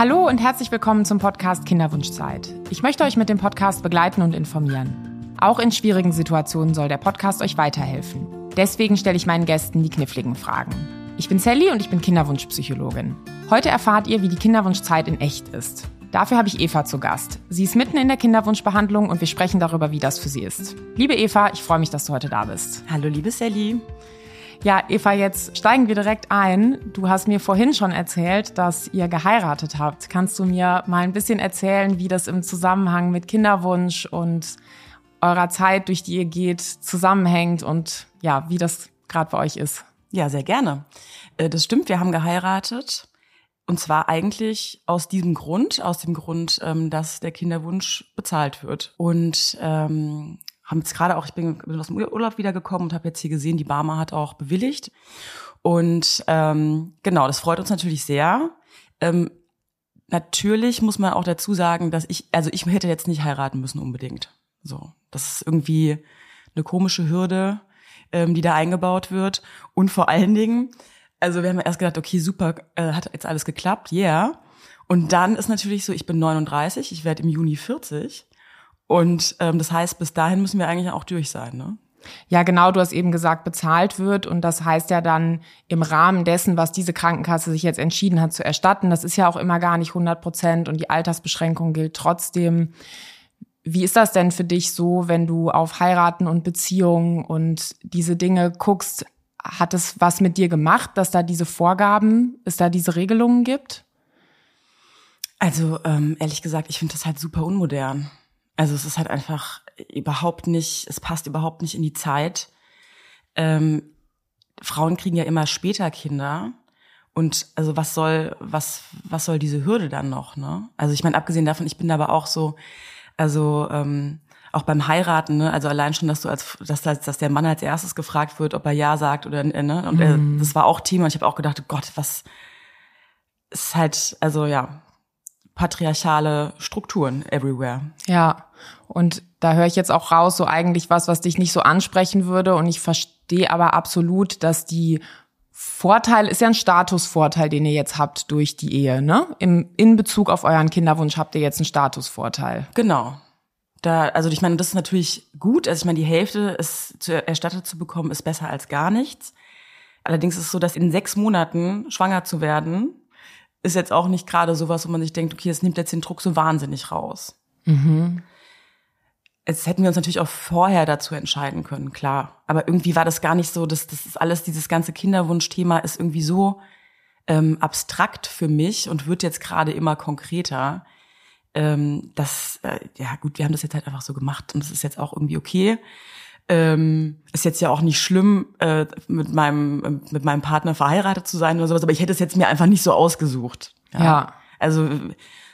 Hallo und herzlich willkommen zum Podcast Kinderwunschzeit. Ich möchte euch mit dem Podcast begleiten und informieren. Auch in schwierigen Situationen soll der Podcast euch weiterhelfen. Deswegen stelle ich meinen Gästen die kniffligen Fragen. Ich bin Sally und ich bin Kinderwunschpsychologin. Heute erfahrt ihr, wie die Kinderwunschzeit in echt ist. Dafür habe ich Eva zu Gast. Sie ist mitten in der Kinderwunschbehandlung und wir sprechen darüber, wie das für sie ist. Liebe Eva, ich freue mich, dass du heute da bist. Hallo, liebe Sally. Ja, Eva, jetzt steigen wir direkt ein. Du hast mir vorhin schon erzählt, dass ihr geheiratet habt. Kannst du mir mal ein bisschen erzählen, wie das im Zusammenhang mit Kinderwunsch und eurer Zeit, durch die ihr geht, zusammenhängt und ja, wie das gerade bei euch ist? Ja, sehr gerne. Äh, das stimmt, wir haben geheiratet. Und zwar eigentlich aus diesem Grund, aus dem Grund, ähm, dass der Kinderwunsch bezahlt wird. Und ähm, haben jetzt gerade auch, ich bin, bin aus dem Urlaub wiedergekommen und habe jetzt hier gesehen, die Barmer hat auch bewilligt. Und ähm, genau, das freut uns natürlich sehr. Ähm, natürlich muss man auch dazu sagen, dass ich, also ich hätte jetzt nicht heiraten müssen unbedingt. So, das ist irgendwie eine komische Hürde, ähm, die da eingebaut wird. Und vor allen Dingen, also wir haben erst gedacht, okay, super, äh, hat jetzt alles geklappt, yeah. Und dann ist natürlich so, ich bin 39, ich werde im Juni 40. Und ähm, das heißt, bis dahin müssen wir eigentlich auch durch sein, ne? Ja, genau, du hast eben gesagt, bezahlt wird. Und das heißt ja dann im Rahmen dessen, was diese Krankenkasse sich jetzt entschieden hat zu erstatten. Das ist ja auch immer gar nicht 100 Prozent und die Altersbeschränkung gilt trotzdem. Wie ist das denn für dich so, wenn du auf Heiraten und Beziehungen und diese Dinge guckst? Hat es was mit dir gemacht, dass da diese Vorgaben, es da diese Regelungen gibt? Also ähm, ehrlich gesagt, ich finde das halt super unmodern. Also es ist halt einfach überhaupt nicht, es passt überhaupt nicht in die Zeit. Ähm, Frauen kriegen ja immer später Kinder. Und also was soll, was, was soll diese Hürde dann noch, ne? Also ich meine, abgesehen davon, ich bin aber auch so, also ähm, auch beim Heiraten, ne? Also allein schon, dass du als, dass, dass der Mann als erstes gefragt wird, ob er ja sagt oder ne? Und mhm. er, das war auch Thema. Und ich habe auch gedacht, Gott, was ist halt, also ja, patriarchale Strukturen everywhere. Ja, und da höre ich jetzt auch raus, so eigentlich was, was dich nicht so ansprechen würde. Und ich verstehe aber absolut, dass die Vorteil ist ja ein Statusvorteil, den ihr jetzt habt durch die Ehe, ne? Im, in Bezug auf euren Kinderwunsch habt ihr jetzt einen Statusvorteil. Genau. Da, also ich meine, das ist natürlich gut. Also ich meine, die Hälfte ist zu, erstattet zu bekommen, ist besser als gar nichts. Allerdings ist es so, dass in sechs Monaten schwanger zu werden, ist jetzt auch nicht gerade sowas, wo man sich denkt, okay, es nimmt jetzt den Druck so wahnsinnig raus. Mhm. Jetzt hätten wir uns natürlich auch vorher dazu entscheiden können, klar. Aber irgendwie war das gar nicht so, dass das ist alles, dieses ganze Kinderwunschthema ist irgendwie so ähm, abstrakt für mich und wird jetzt gerade immer konkreter. Ähm, das, äh, ja gut, wir haben das jetzt halt einfach so gemacht und das ist jetzt auch irgendwie okay. Ähm, ist jetzt ja auch nicht schlimm, äh, mit meinem mit meinem Partner verheiratet zu sein oder sowas, aber ich hätte es jetzt mir einfach nicht so ausgesucht. Ja. ja. Also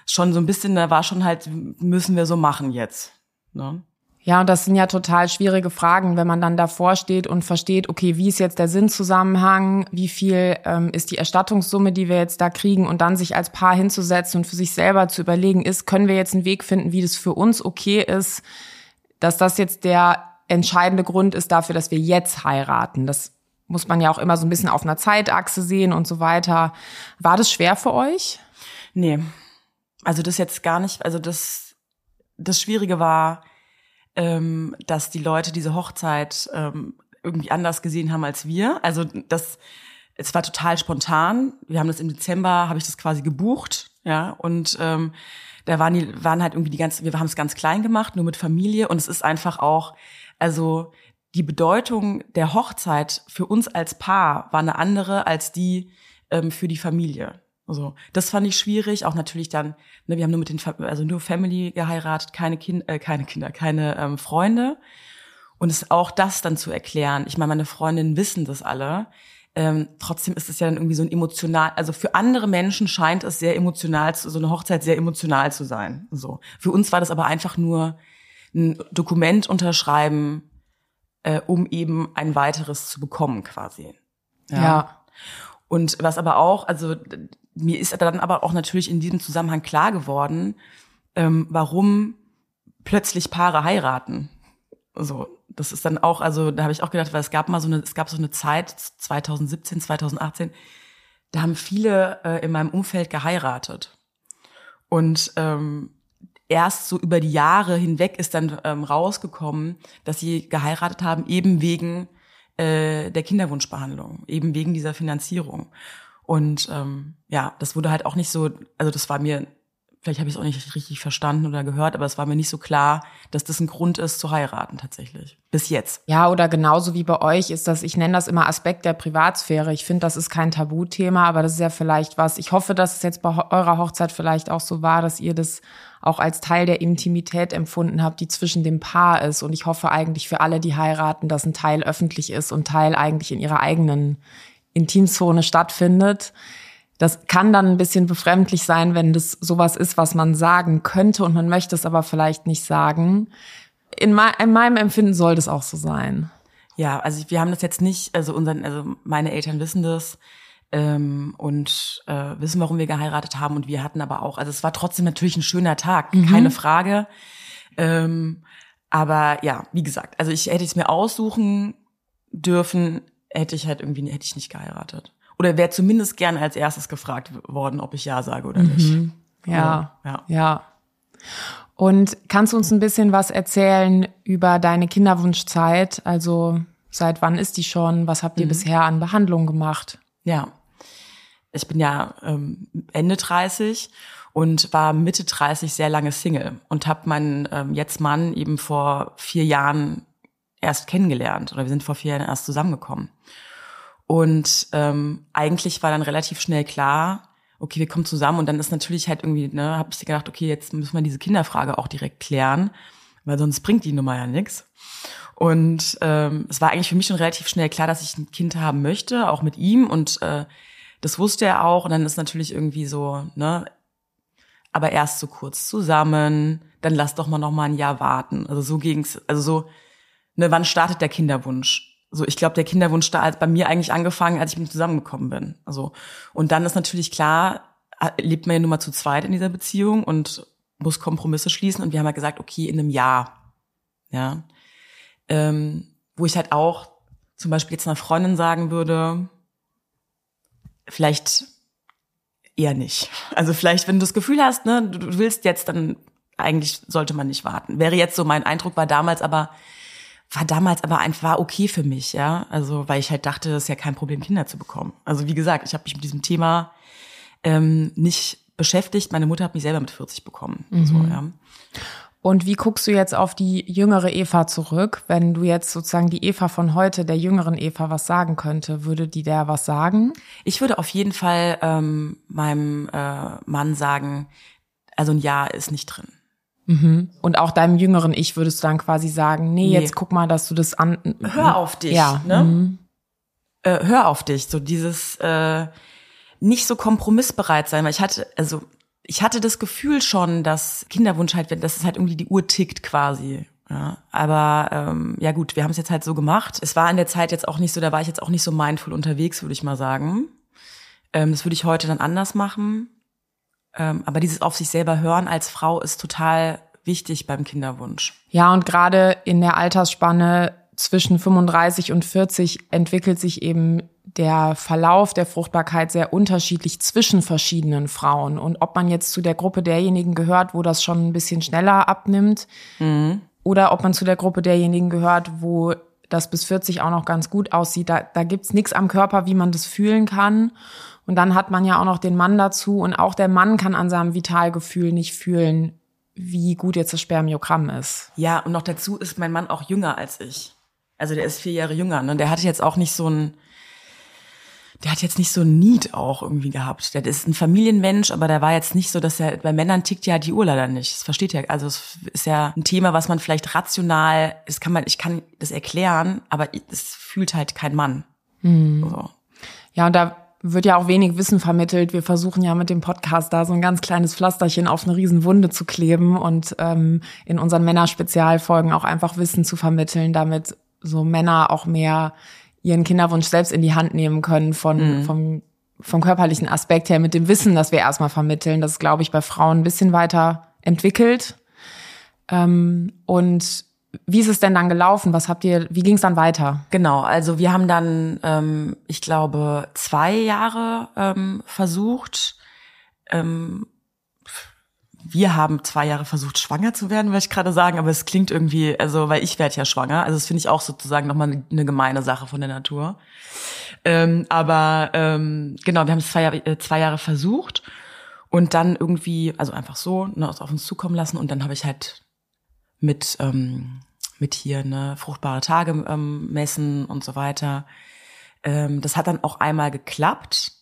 schon so ein bisschen, da war schon halt, müssen wir so machen jetzt. Ne? Ja, und das sind ja total schwierige Fragen, wenn man dann davor steht und versteht, okay, wie ist jetzt der Sinnzusammenhang, wie viel ähm, ist die Erstattungssumme, die wir jetzt da kriegen und dann sich als Paar hinzusetzen und für sich selber zu überlegen, ist, können wir jetzt einen Weg finden, wie das für uns okay ist, dass das jetzt der entscheidende Grund ist dafür, dass wir jetzt heiraten. Das muss man ja auch immer so ein bisschen auf einer Zeitachse sehen und so weiter. War das schwer für euch? Nee. Also das jetzt gar nicht, also das, das Schwierige war, ähm, dass die Leute diese Hochzeit ähm, irgendwie anders gesehen haben als wir. Also das, es war total spontan. Wir haben das im Dezember, habe ich das quasi gebucht, ja, und ähm, da waren die, waren halt irgendwie die ganze, wir haben es ganz klein gemacht, nur mit Familie und es ist einfach auch, also die Bedeutung der Hochzeit für uns als Paar war eine andere als die ähm, für die Familie. Also das fand ich schwierig, auch natürlich dann, ne, wir haben nur mit den, also nur Family geheiratet, keine Kinder, äh, keine Kinder, keine ähm, Freunde. Und es auch das dann zu erklären. Ich meine, meine Freundinnen wissen das alle. Ähm, trotzdem ist es ja dann irgendwie so ein emotional, also für andere Menschen scheint es sehr emotional, so eine Hochzeit sehr emotional zu sein. So. Für uns war das aber einfach nur ein Dokument unterschreiben, äh, um eben ein weiteres zu bekommen quasi. Ja. ja. Und was aber auch, also mir ist dann aber auch natürlich in diesem Zusammenhang klar geworden, ähm, warum plötzlich Paare heiraten. So, das ist dann auch, also da habe ich auch gedacht, weil es gab mal so eine, es gab so eine Zeit 2017, 2018, da haben viele äh, in meinem Umfeld geheiratet. Und ähm, erst so über die Jahre hinweg ist dann ähm, rausgekommen, dass sie geheiratet haben, eben wegen äh, der Kinderwunschbehandlung, eben wegen dieser Finanzierung. Und ähm, ja, das wurde halt auch nicht so, also das war mir vielleicht habe ich es auch nicht richtig verstanden oder gehört, aber es war mir nicht so klar, dass das ein Grund ist zu heiraten tatsächlich. Bis jetzt. Ja, oder genauso wie bei euch ist das, ich nenne das immer Aspekt der Privatsphäre. Ich finde, das ist kein Tabuthema, aber das ist ja vielleicht was. Ich hoffe, dass es jetzt bei eurer Hochzeit vielleicht auch so war, dass ihr das auch als Teil der Intimität empfunden habt, die zwischen dem Paar ist. Und ich hoffe eigentlich für alle, die heiraten, dass ein Teil öffentlich ist und Teil eigentlich in ihrer eigenen Intimzone stattfindet. Das kann dann ein bisschen befremdlich sein, wenn das sowas ist, was man sagen könnte und man möchte es aber vielleicht nicht sagen. In, me in meinem Empfinden soll das auch so sein. Ja, also wir haben das jetzt nicht, also unseren, also meine Eltern wissen das ähm, und äh, wissen, warum wir geheiratet haben und wir hatten aber auch, also es war trotzdem natürlich ein schöner Tag, mhm. keine Frage. Ähm, aber ja, wie gesagt, also ich hätte es mir aussuchen dürfen, hätte ich halt irgendwie hätte ich nicht geheiratet oder wäre zumindest gern als erstes gefragt worden, ob ich ja sage oder nicht. Mhm. Ja, ja, ja. Und kannst du uns ein bisschen was erzählen über deine Kinderwunschzeit? Also seit wann ist die schon? Was habt ihr mhm. bisher an Behandlung gemacht? Ja, ich bin ja ähm, Ende 30 und war Mitte 30 sehr lange Single und habe meinen ähm, jetzt Mann eben vor vier Jahren erst kennengelernt oder wir sind vor vier Jahren erst zusammengekommen. Und ähm, eigentlich war dann relativ schnell klar, okay, wir kommen zusammen und dann ist natürlich halt irgendwie, ne, hab ich gedacht, okay, jetzt müssen wir diese Kinderfrage auch direkt klären, weil sonst bringt die Nummer ja nichts. Und ähm, es war eigentlich für mich schon relativ schnell klar, dass ich ein Kind haben möchte, auch mit ihm und äh, das wusste er auch und dann ist natürlich irgendwie so, ne, aber erst so kurz zusammen, dann lass doch mal noch mal ein Jahr warten. Also so ging's, also so, ne, wann startet der Kinderwunsch? So, ich glaube, der Kinderwunsch da hat bei mir eigentlich angefangen, als ich mit ihm zusammengekommen bin. Also und dann ist natürlich klar, äh, lebt man ja nun mal zu zweit in dieser Beziehung und muss Kompromisse schließen. Und wir haben halt gesagt, okay, in einem Jahr, ja, ähm, wo ich halt auch zum Beispiel jetzt einer Freundin sagen würde, vielleicht eher nicht. Also vielleicht, wenn du das Gefühl hast, ne, du willst jetzt, dann eigentlich sollte man nicht warten. Wäre jetzt so mein Eindruck, war damals aber war damals aber einfach war okay für mich, ja. Also, weil ich halt dachte, es ist ja kein Problem, Kinder zu bekommen. Also, wie gesagt, ich habe mich mit diesem Thema ähm, nicht beschäftigt. Meine Mutter hat mich selber mit 40 bekommen. Mhm. So, ja. Und wie guckst du jetzt auf die jüngere Eva zurück? Wenn du jetzt sozusagen die Eva von heute, der jüngeren Eva, was sagen könnte, würde die der was sagen? Ich würde auf jeden Fall ähm, meinem äh, Mann sagen, also ein Ja ist nicht drin. Mhm. Und auch deinem jüngeren Ich würdest du dann quasi sagen, nee, nee. jetzt guck mal, dass du das an. Hör auf dich. Ja. Ne? Mhm. Äh, hör auf dich. So dieses äh, nicht so kompromissbereit sein, weil ich hatte, also ich hatte das Gefühl schon, dass Kinderwunsch halt, dass es halt irgendwie die Uhr tickt quasi. Ja, aber ähm, ja gut, wir haben es jetzt halt so gemacht. Es war in der Zeit jetzt auch nicht so, da war ich jetzt auch nicht so mindful unterwegs, würde ich mal sagen. Ähm, das würde ich heute dann anders machen. Ähm, aber dieses auf sich selber hören als Frau ist total wichtig beim Kinderwunsch. Ja, und gerade in der Altersspanne zwischen 35 und 40 entwickelt sich eben der Verlauf der Fruchtbarkeit sehr unterschiedlich zwischen verschiedenen Frauen. Und ob man jetzt zu der Gruppe derjenigen gehört, wo das schon ein bisschen schneller abnimmt, mhm. oder ob man zu der Gruppe derjenigen gehört, wo das bis 40 auch noch ganz gut aussieht, da, da gibt's nichts am Körper, wie man das fühlen kann. Und dann hat man ja auch noch den Mann dazu und auch der Mann kann an seinem Vitalgefühl nicht fühlen, wie gut jetzt das Spermiogramm ist. Ja, und noch dazu ist mein Mann auch jünger als ich. Also der ist vier Jahre jünger. Ne? Der hatte jetzt auch nicht so ein, der hat jetzt nicht so ein Need auch irgendwie gehabt. Der ist ein Familienmensch, aber der war jetzt nicht so, dass er, bei Männern tickt ja die Uhr leider nicht. Das versteht ja, also es ist ja ein Thema, was man vielleicht rational, das kann man, ich kann das erklären, aber es fühlt halt kein Mann. Hm. So. Ja, und da wird ja auch wenig Wissen vermittelt. Wir versuchen ja mit dem Podcast da so ein ganz kleines Pflasterchen auf eine Riesenwunde zu kleben und ähm, in unseren Männerspezialfolgen auch einfach Wissen zu vermitteln, damit so Männer auch mehr ihren Kinderwunsch selbst in die Hand nehmen können von, mhm. vom, vom körperlichen Aspekt her mit dem Wissen, das wir erstmal vermitteln. Das ist, glaube ich, bei Frauen ein bisschen weiter entwickelt. Ähm, und wie ist es denn dann gelaufen? Was habt ihr, wie ging es dann weiter? Genau, also wir haben dann, ähm, ich glaube, zwei Jahre ähm, versucht. Ähm, wir haben zwei Jahre versucht, schwanger zu werden, wollte ich gerade sagen, aber es klingt irgendwie, also, weil ich werde ja schwanger. Also das finde ich auch sozusagen nochmal eine, eine gemeine Sache von der Natur. Ähm, aber ähm, genau, wir haben es zwei Jahre, äh, zwei Jahre versucht und dann irgendwie, also einfach so, ne, auf uns zukommen lassen und dann habe ich halt mit ähm, mit hier ne fruchtbare Tage ähm, messen und so weiter. Ähm, das hat dann auch einmal geklappt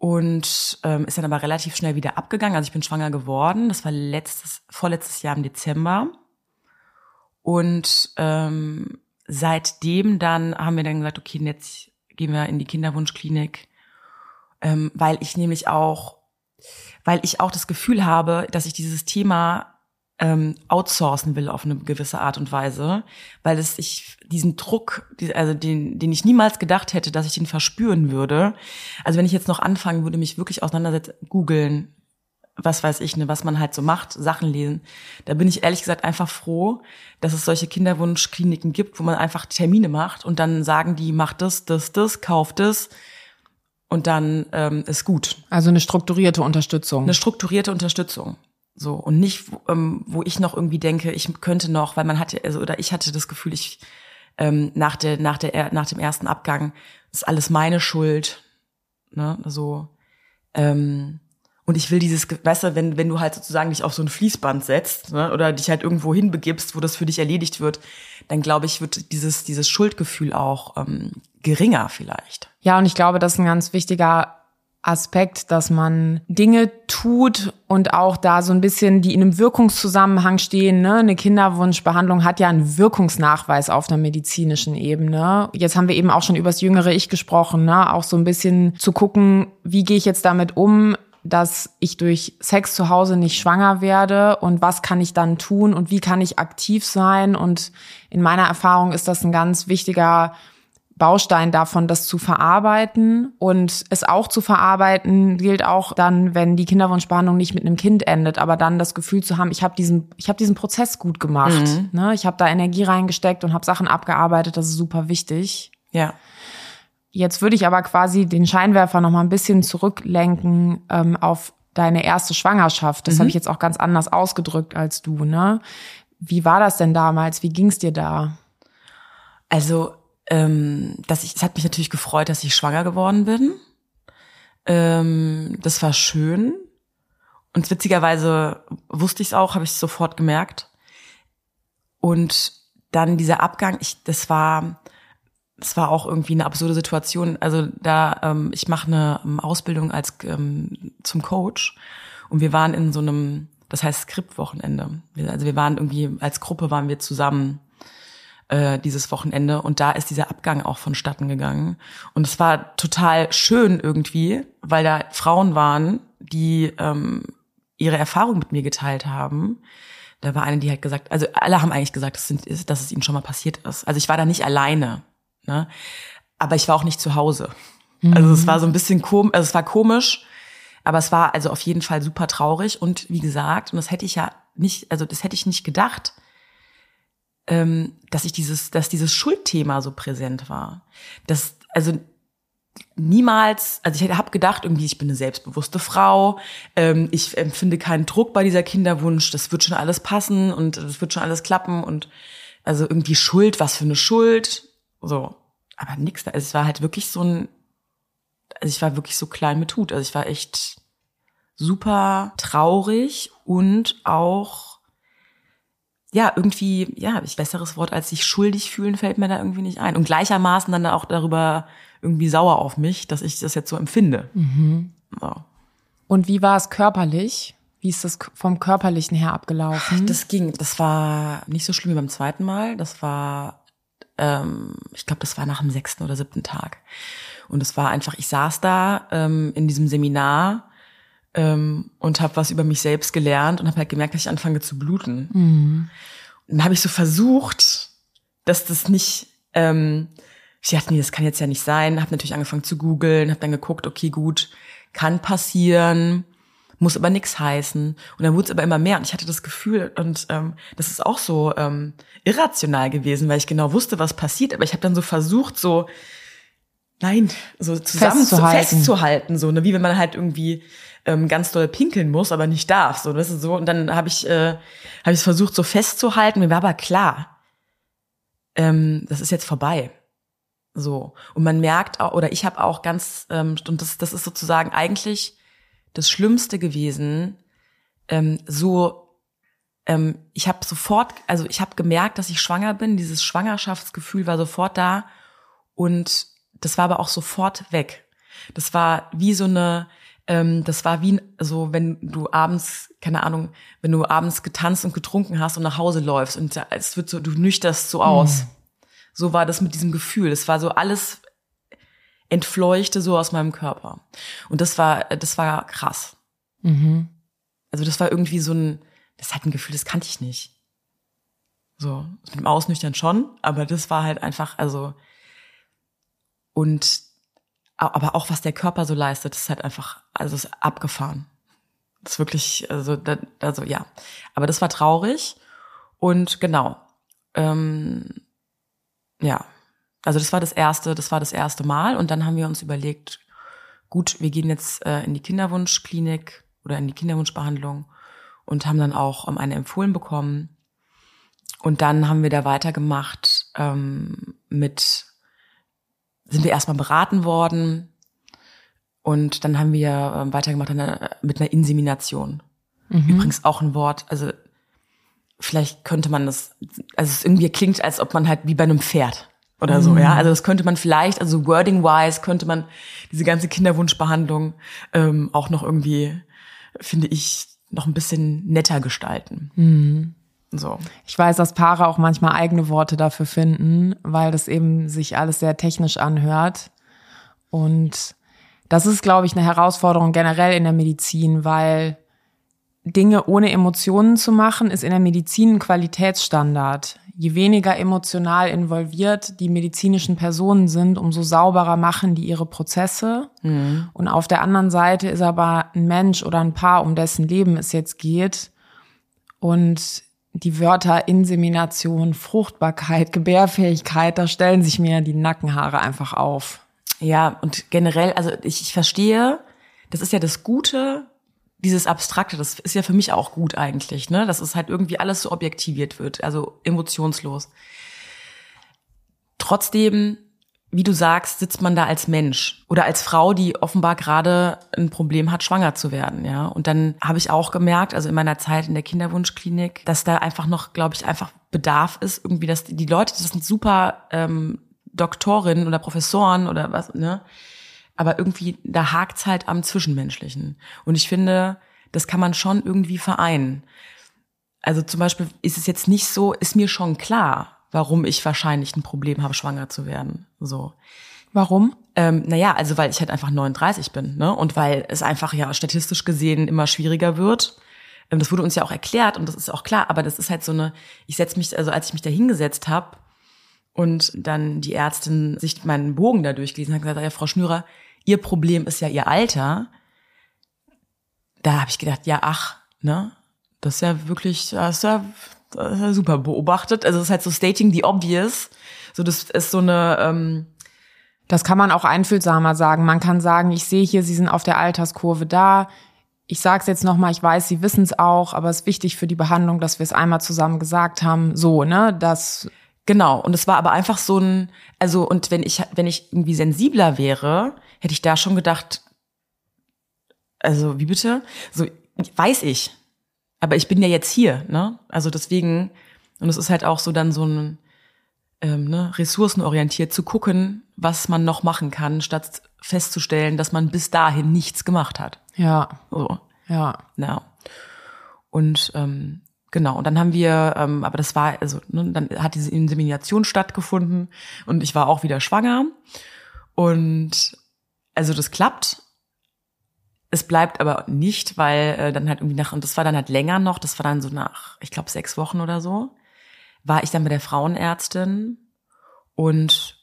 und ähm, ist dann aber relativ schnell wieder abgegangen. Also ich bin schwanger geworden. Das war letztes, vorletztes Jahr im Dezember. Und ähm, seitdem dann haben wir dann gesagt, okay, jetzt gehen wir in die Kinderwunschklinik, ähm, weil ich nämlich auch, weil ich auch das Gefühl habe, dass ich dieses Thema ähm, outsourcen will auf eine gewisse Art und Weise, weil es ich diesen Druck, also den, den ich niemals gedacht hätte, dass ich den verspüren würde. Also wenn ich jetzt noch anfangen würde, mich wirklich auseinandersetzen, googeln, was weiß ich, ne, was man halt so macht, Sachen lesen. Da bin ich ehrlich gesagt einfach froh, dass es solche Kinderwunschkliniken gibt, wo man einfach Termine macht und dann sagen die, macht das, das, das, kauft das und dann ähm, ist gut. Also eine strukturierte Unterstützung. Eine strukturierte Unterstützung. So, und nicht, ähm, wo ich noch irgendwie denke, ich könnte noch, weil man hatte, also, oder ich hatte das Gefühl, ich ähm, nach der, nach der, nach dem ersten Abgang ist alles meine Schuld. Ne? So, ähm, und ich will dieses, weißt du, wenn, wenn du halt sozusagen dich auf so ein Fließband setzt, ne, oder dich halt irgendwo hinbegibst, wo das für dich erledigt wird, dann glaube ich, wird dieses, dieses Schuldgefühl auch ähm, geringer vielleicht. Ja, und ich glaube, das ist ein ganz wichtiger Aspekt, dass man Dinge tut und auch da so ein bisschen, die in einem Wirkungszusammenhang stehen. Ne? Eine Kinderwunschbehandlung hat ja einen Wirkungsnachweis auf einer medizinischen Ebene. Jetzt haben wir eben auch schon über das jüngere Ich gesprochen, ne? auch so ein bisschen zu gucken, wie gehe ich jetzt damit um, dass ich durch Sex zu Hause nicht schwanger werde und was kann ich dann tun und wie kann ich aktiv sein. Und in meiner Erfahrung ist das ein ganz wichtiger Baustein davon, das zu verarbeiten und es auch zu verarbeiten gilt auch dann, wenn die Kinderwunschbehandlung nicht mit einem Kind endet, aber dann das Gefühl zu haben, ich habe diesen, ich habe diesen Prozess gut gemacht, mhm. ne? ich habe da Energie reingesteckt und habe Sachen abgearbeitet, das ist super wichtig. Ja. Jetzt würde ich aber quasi den Scheinwerfer noch mal ein bisschen zurücklenken ähm, auf deine erste Schwangerschaft. Das mhm. habe ich jetzt auch ganz anders ausgedrückt als du. Ne? Wie war das denn damals? Wie ging's dir da? Also ähm, dass ich, es hat mich natürlich gefreut, dass ich schwanger geworden bin. Ähm, das war schön. Und witzigerweise wusste ich es auch, habe ich sofort gemerkt. Und dann dieser Abgang, ich, das war, das war auch irgendwie eine absurde Situation. Also da, ähm, ich mache eine ähm, Ausbildung als ähm, zum Coach und wir waren in so einem, das heißt Skriptwochenende. Also wir waren irgendwie als Gruppe waren wir zusammen äh, dieses Wochenende und da ist dieser Abgang auch vonstatten gegangen. Und es war total schön irgendwie, weil da Frauen waren, die ähm, ihre Erfahrung mit mir geteilt haben. Da war eine, die hat gesagt, also alle haben eigentlich gesagt, dass, sind, dass es ihnen schon mal passiert ist. Also ich war da nicht alleine, ne? aber ich war auch nicht zu Hause. Mhm. Also es war so ein bisschen komisch, also es war komisch, aber es war also auf jeden Fall super traurig und wie gesagt, und das hätte ich ja nicht, also das hätte ich nicht gedacht, ähm, dass ich dieses, dass dieses Schuldthema so präsent war. Das, also niemals, also ich habe gedacht, irgendwie, ich bin eine selbstbewusste Frau, ähm, ich empfinde keinen Druck bei dieser Kinderwunsch, das wird schon alles passen und das wird schon alles klappen und also irgendwie Schuld, was für eine Schuld, so. Aber nix, also es war halt wirklich so ein, also ich war wirklich so klein mit Hut, also ich war echt super traurig und auch ja, irgendwie, ja, ich besseres Wort als sich schuldig fühlen fällt mir da irgendwie nicht ein. Und gleichermaßen dann auch darüber irgendwie sauer auf mich, dass ich das jetzt so empfinde. Mhm. So. Und wie war es körperlich? Wie ist das vom körperlichen her abgelaufen? Das ging, das war nicht so schlimm wie beim zweiten Mal. Das war, ähm, ich glaube, das war nach dem sechsten oder siebten Tag. Und es war einfach, ich saß da ähm, in diesem Seminar ähm, und habe was über mich selbst gelernt und habe halt gemerkt, dass ich anfange zu bluten. Mhm. Und dann habe ich so versucht, dass das nicht, ähm, ich dachte, nee, das kann jetzt ja nicht sein. Habe natürlich angefangen zu googeln, habe dann geguckt, okay, gut, kann passieren, muss aber nichts heißen. Und dann wurde es aber immer mehr und ich hatte das Gefühl und ähm, das ist auch so ähm, irrational gewesen, weil ich genau wusste, was passiert. Aber ich habe dann so versucht, so nein, so zusammen festzuhalten, zu, festzuhalten so ne, wie wenn man halt irgendwie ähm, ganz doll pinkeln muss, aber nicht darf. So, das ist so. Und dann habe ich, äh, habe ich versucht, so festzuhalten. Mir war aber klar, ähm, das ist jetzt vorbei. So. Und man merkt auch, oder ich habe auch ganz, ähm, und das, das ist sozusagen eigentlich das Schlimmste gewesen, ähm, so ähm, ich habe sofort, also ich habe gemerkt, dass ich schwanger bin. Dieses Schwangerschaftsgefühl war sofort da und das war aber auch sofort weg. Das war wie so eine, ähm, das war wie so, wenn du abends, keine Ahnung, wenn du abends getanzt und getrunken hast und nach Hause läufst und es wird so, du nüchterst so aus. Mhm. So war das mit diesem Gefühl. Das war so alles entfleuchte so aus meinem Körper. Und das war, das war krass. Mhm. Also das war irgendwie so ein, das hat ein Gefühl, das kannte ich nicht. So, mit dem Ausnüchtern schon, aber das war halt einfach, also, und, aber auch was der Körper so leistet, ist halt einfach, also ist abgefahren. Das ist wirklich, also, da, also ja. Aber das war traurig und genau, ähm, ja, also das war das erste, das war das erste Mal und dann haben wir uns überlegt, gut, wir gehen jetzt äh, in die Kinderwunschklinik oder in die Kinderwunschbehandlung und haben dann auch um, eine empfohlen bekommen. Und dann haben wir da weitergemacht ähm, mit, sind wir erstmal beraten worden und dann haben wir ähm, weitergemacht mit einer Insemination. Mhm. Übrigens auch ein Wort, also vielleicht könnte man das, also es irgendwie klingt, als ob man halt wie bei einem Pferd oder mhm. so, ja. Also das könnte man vielleicht, also wording-wise könnte man diese ganze Kinderwunschbehandlung ähm, auch noch irgendwie, finde ich, noch ein bisschen netter gestalten. Mhm. So. Ich weiß, dass Paare auch manchmal eigene Worte dafür finden, weil das eben sich alles sehr technisch anhört. Und das ist, glaube ich, eine Herausforderung generell in der Medizin, weil Dinge ohne Emotionen zu machen, ist in der Medizin ein Qualitätsstandard je weniger emotional involviert die medizinischen Personen sind, umso sauberer machen die ihre Prozesse. Mhm. Und auf der anderen Seite ist aber ein Mensch oder ein Paar, um dessen Leben es jetzt geht. Und die Wörter Insemination, Fruchtbarkeit, Gebärfähigkeit, da stellen sich mir die Nackenhaare einfach auf. Ja, und generell, also ich, ich verstehe, das ist ja das Gute dieses Abstrakte, das ist ja für mich auch gut eigentlich, ne? Dass es halt irgendwie alles so objektiviert wird, also emotionslos. Trotzdem, wie du sagst, sitzt man da als Mensch oder als Frau, die offenbar gerade ein Problem hat, schwanger zu werden, ja. Und dann habe ich auch gemerkt, also in meiner Zeit in der Kinderwunschklinik, dass da einfach noch, glaube ich, einfach Bedarf ist, irgendwie, dass die Leute, das sind super ähm, Doktorinnen oder Professoren oder was, ne? aber irgendwie, da hakt's halt am Zwischenmenschlichen. Und ich finde, das kann man schon irgendwie vereinen. Also zum Beispiel ist es jetzt nicht so, ist mir schon klar, warum ich wahrscheinlich ein Problem habe, schwanger zu werden. So. Warum? Ähm, naja, also weil ich halt einfach 39 bin, ne? Und weil es einfach ja statistisch gesehen immer schwieriger wird. Ähm, das wurde uns ja auch erklärt und das ist auch klar, aber das ist halt so eine, ich setze mich, also als ich mich da hingesetzt habe und dann die Ärztin sich meinen Bogen da durchgelesen hat, gesagt, ja, Frau Schnürer, ihr Problem ist ja ihr Alter. Da habe ich gedacht, ja, ach, ne? Das ist ja wirklich, das ist ja, das ist ja super beobachtet. Also es ist halt so stating the obvious. So, das ist so eine, ähm, das kann man auch einfühlsamer sagen. Man kann sagen, ich sehe hier, Sie sind auf der Alterskurve da. Ich sage es jetzt nochmal, ich weiß, Sie wissen es auch, aber es ist wichtig für die Behandlung, dass wir es einmal zusammen gesagt haben. So, ne? Das Genau. Und es war aber einfach so ein, also, und wenn ich, wenn ich irgendwie sensibler wäre, hätte ich da schon gedacht, also, wie bitte? So, weiß ich. Aber ich bin ja jetzt hier, ne? Also deswegen, und es ist halt auch so dann so ein, ähm, ne, ressourcenorientiert zu gucken, was man noch machen kann, statt festzustellen, dass man bis dahin nichts gemacht hat. Ja. So. Ja. Ja. Und ähm, Genau, und dann haben wir, ähm, aber das war, also ne, dann hat diese Insemination stattgefunden und ich war auch wieder schwanger. Und also das klappt. Es bleibt aber nicht, weil äh, dann halt irgendwie nach, und das war dann halt länger noch, das war dann so nach, ich glaube, sechs Wochen oder so, war ich dann bei der Frauenärztin und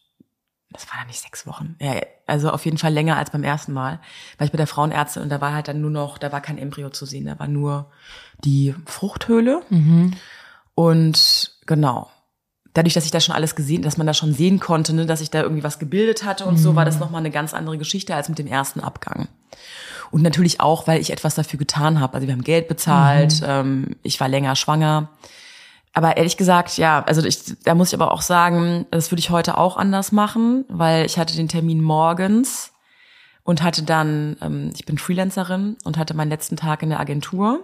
das war dann nicht sechs Wochen. Ja, also auf jeden Fall länger als beim ersten Mal. War ich bei der Frauenärztin und da war halt dann nur noch, da war kein Embryo zu sehen, da war nur die Fruchthöhle. Mhm. Und genau. Dadurch, dass ich da schon alles gesehen, dass man da schon sehen konnte, ne, dass ich da irgendwie was gebildet hatte und mhm. so, war das nochmal eine ganz andere Geschichte als mit dem ersten Abgang. Und natürlich auch, weil ich etwas dafür getan habe. Also wir haben Geld bezahlt, mhm. ähm, ich war länger schwanger. Aber ehrlich gesagt, ja, also ich, da muss ich aber auch sagen, das würde ich heute auch anders machen, weil ich hatte den Termin morgens und hatte dann, ähm, ich bin Freelancerin und hatte meinen letzten Tag in der Agentur,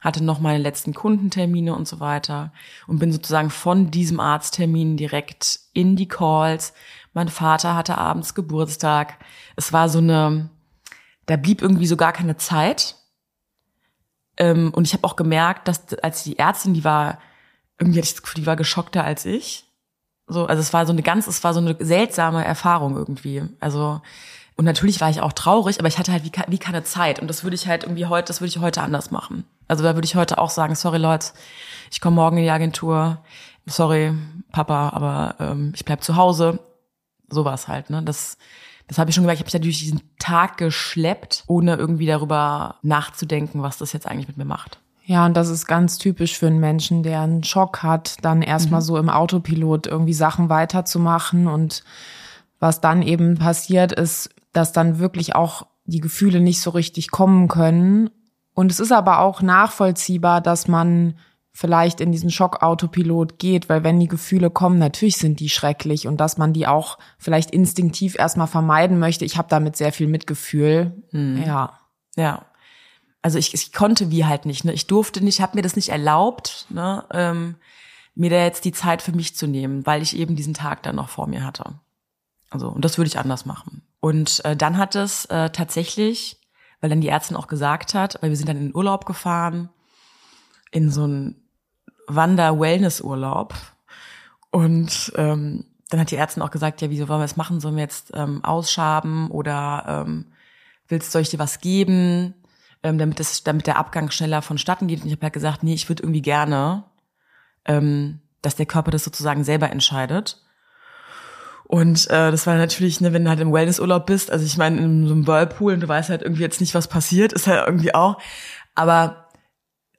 hatte noch meine letzten Kundentermine und so weiter und bin sozusagen von diesem Arzttermin direkt in die Calls. Mein Vater hatte abends Geburtstag. Es war so eine, da blieb irgendwie so gar keine Zeit. Ähm, und ich habe auch gemerkt, dass als die Ärztin, die war, irgendwie hatte ich das Gefühl, die war geschockter als ich. So, also es war so eine ganz, es war so eine seltsame Erfahrung irgendwie. Also und natürlich war ich auch traurig, aber ich hatte halt wie, wie keine Zeit. Und das würde ich halt irgendwie heute, das würde ich heute anders machen. Also da würde ich heute auch sagen, sorry Leute, ich komme morgen in die Agentur. Sorry, Papa, aber ähm, ich bleib zu Hause. So war es halt, ne? Das, das habe ich schon gemerkt. Ich habe mich natürlich diesen Tag geschleppt, ohne irgendwie darüber nachzudenken, was das jetzt eigentlich mit mir macht. Ja, und das ist ganz typisch für einen Menschen, der einen Schock hat, dann erstmal mhm. so im Autopilot irgendwie Sachen weiterzumachen. Und was dann eben passiert ist, dass dann wirklich auch die Gefühle nicht so richtig kommen können. Und es ist aber auch nachvollziehbar, dass man vielleicht in diesen Schockautopilot geht, weil wenn die Gefühle kommen, natürlich sind die schrecklich und dass man die auch vielleicht instinktiv erstmal vermeiden möchte. Ich habe damit sehr viel Mitgefühl. Hm. Ja. Ja. Also ich, ich konnte wie halt nicht. Ne? Ich durfte nicht, habe mir das nicht erlaubt, ne? ähm, mir da jetzt die Zeit für mich zu nehmen, weil ich eben diesen Tag dann noch vor mir hatte. Also und das würde ich anders machen. Und äh, dann hat es äh, tatsächlich, weil dann die Ärztin auch gesagt hat, weil wir sind dann in den Urlaub gefahren, in so einen Wander-Wellness-Urlaub. Und ähm, dann hat die Ärztin auch gesagt, ja, wieso wollen wir das machen? Sollen wir jetzt ähm, ausschaben oder ähm, willst soll ich dir was geben, ähm, damit das, damit der Abgang schneller vonstatten geht? Und ich habe halt gesagt, nee, ich würde irgendwie gerne, ähm, dass der Körper das sozusagen selber entscheidet. Und äh, das war natürlich, ne, wenn du halt im Wellnessurlaub bist, also ich meine, in so einem Whirlpool und du weißt halt irgendwie jetzt nicht, was passiert, ist halt irgendwie auch. Aber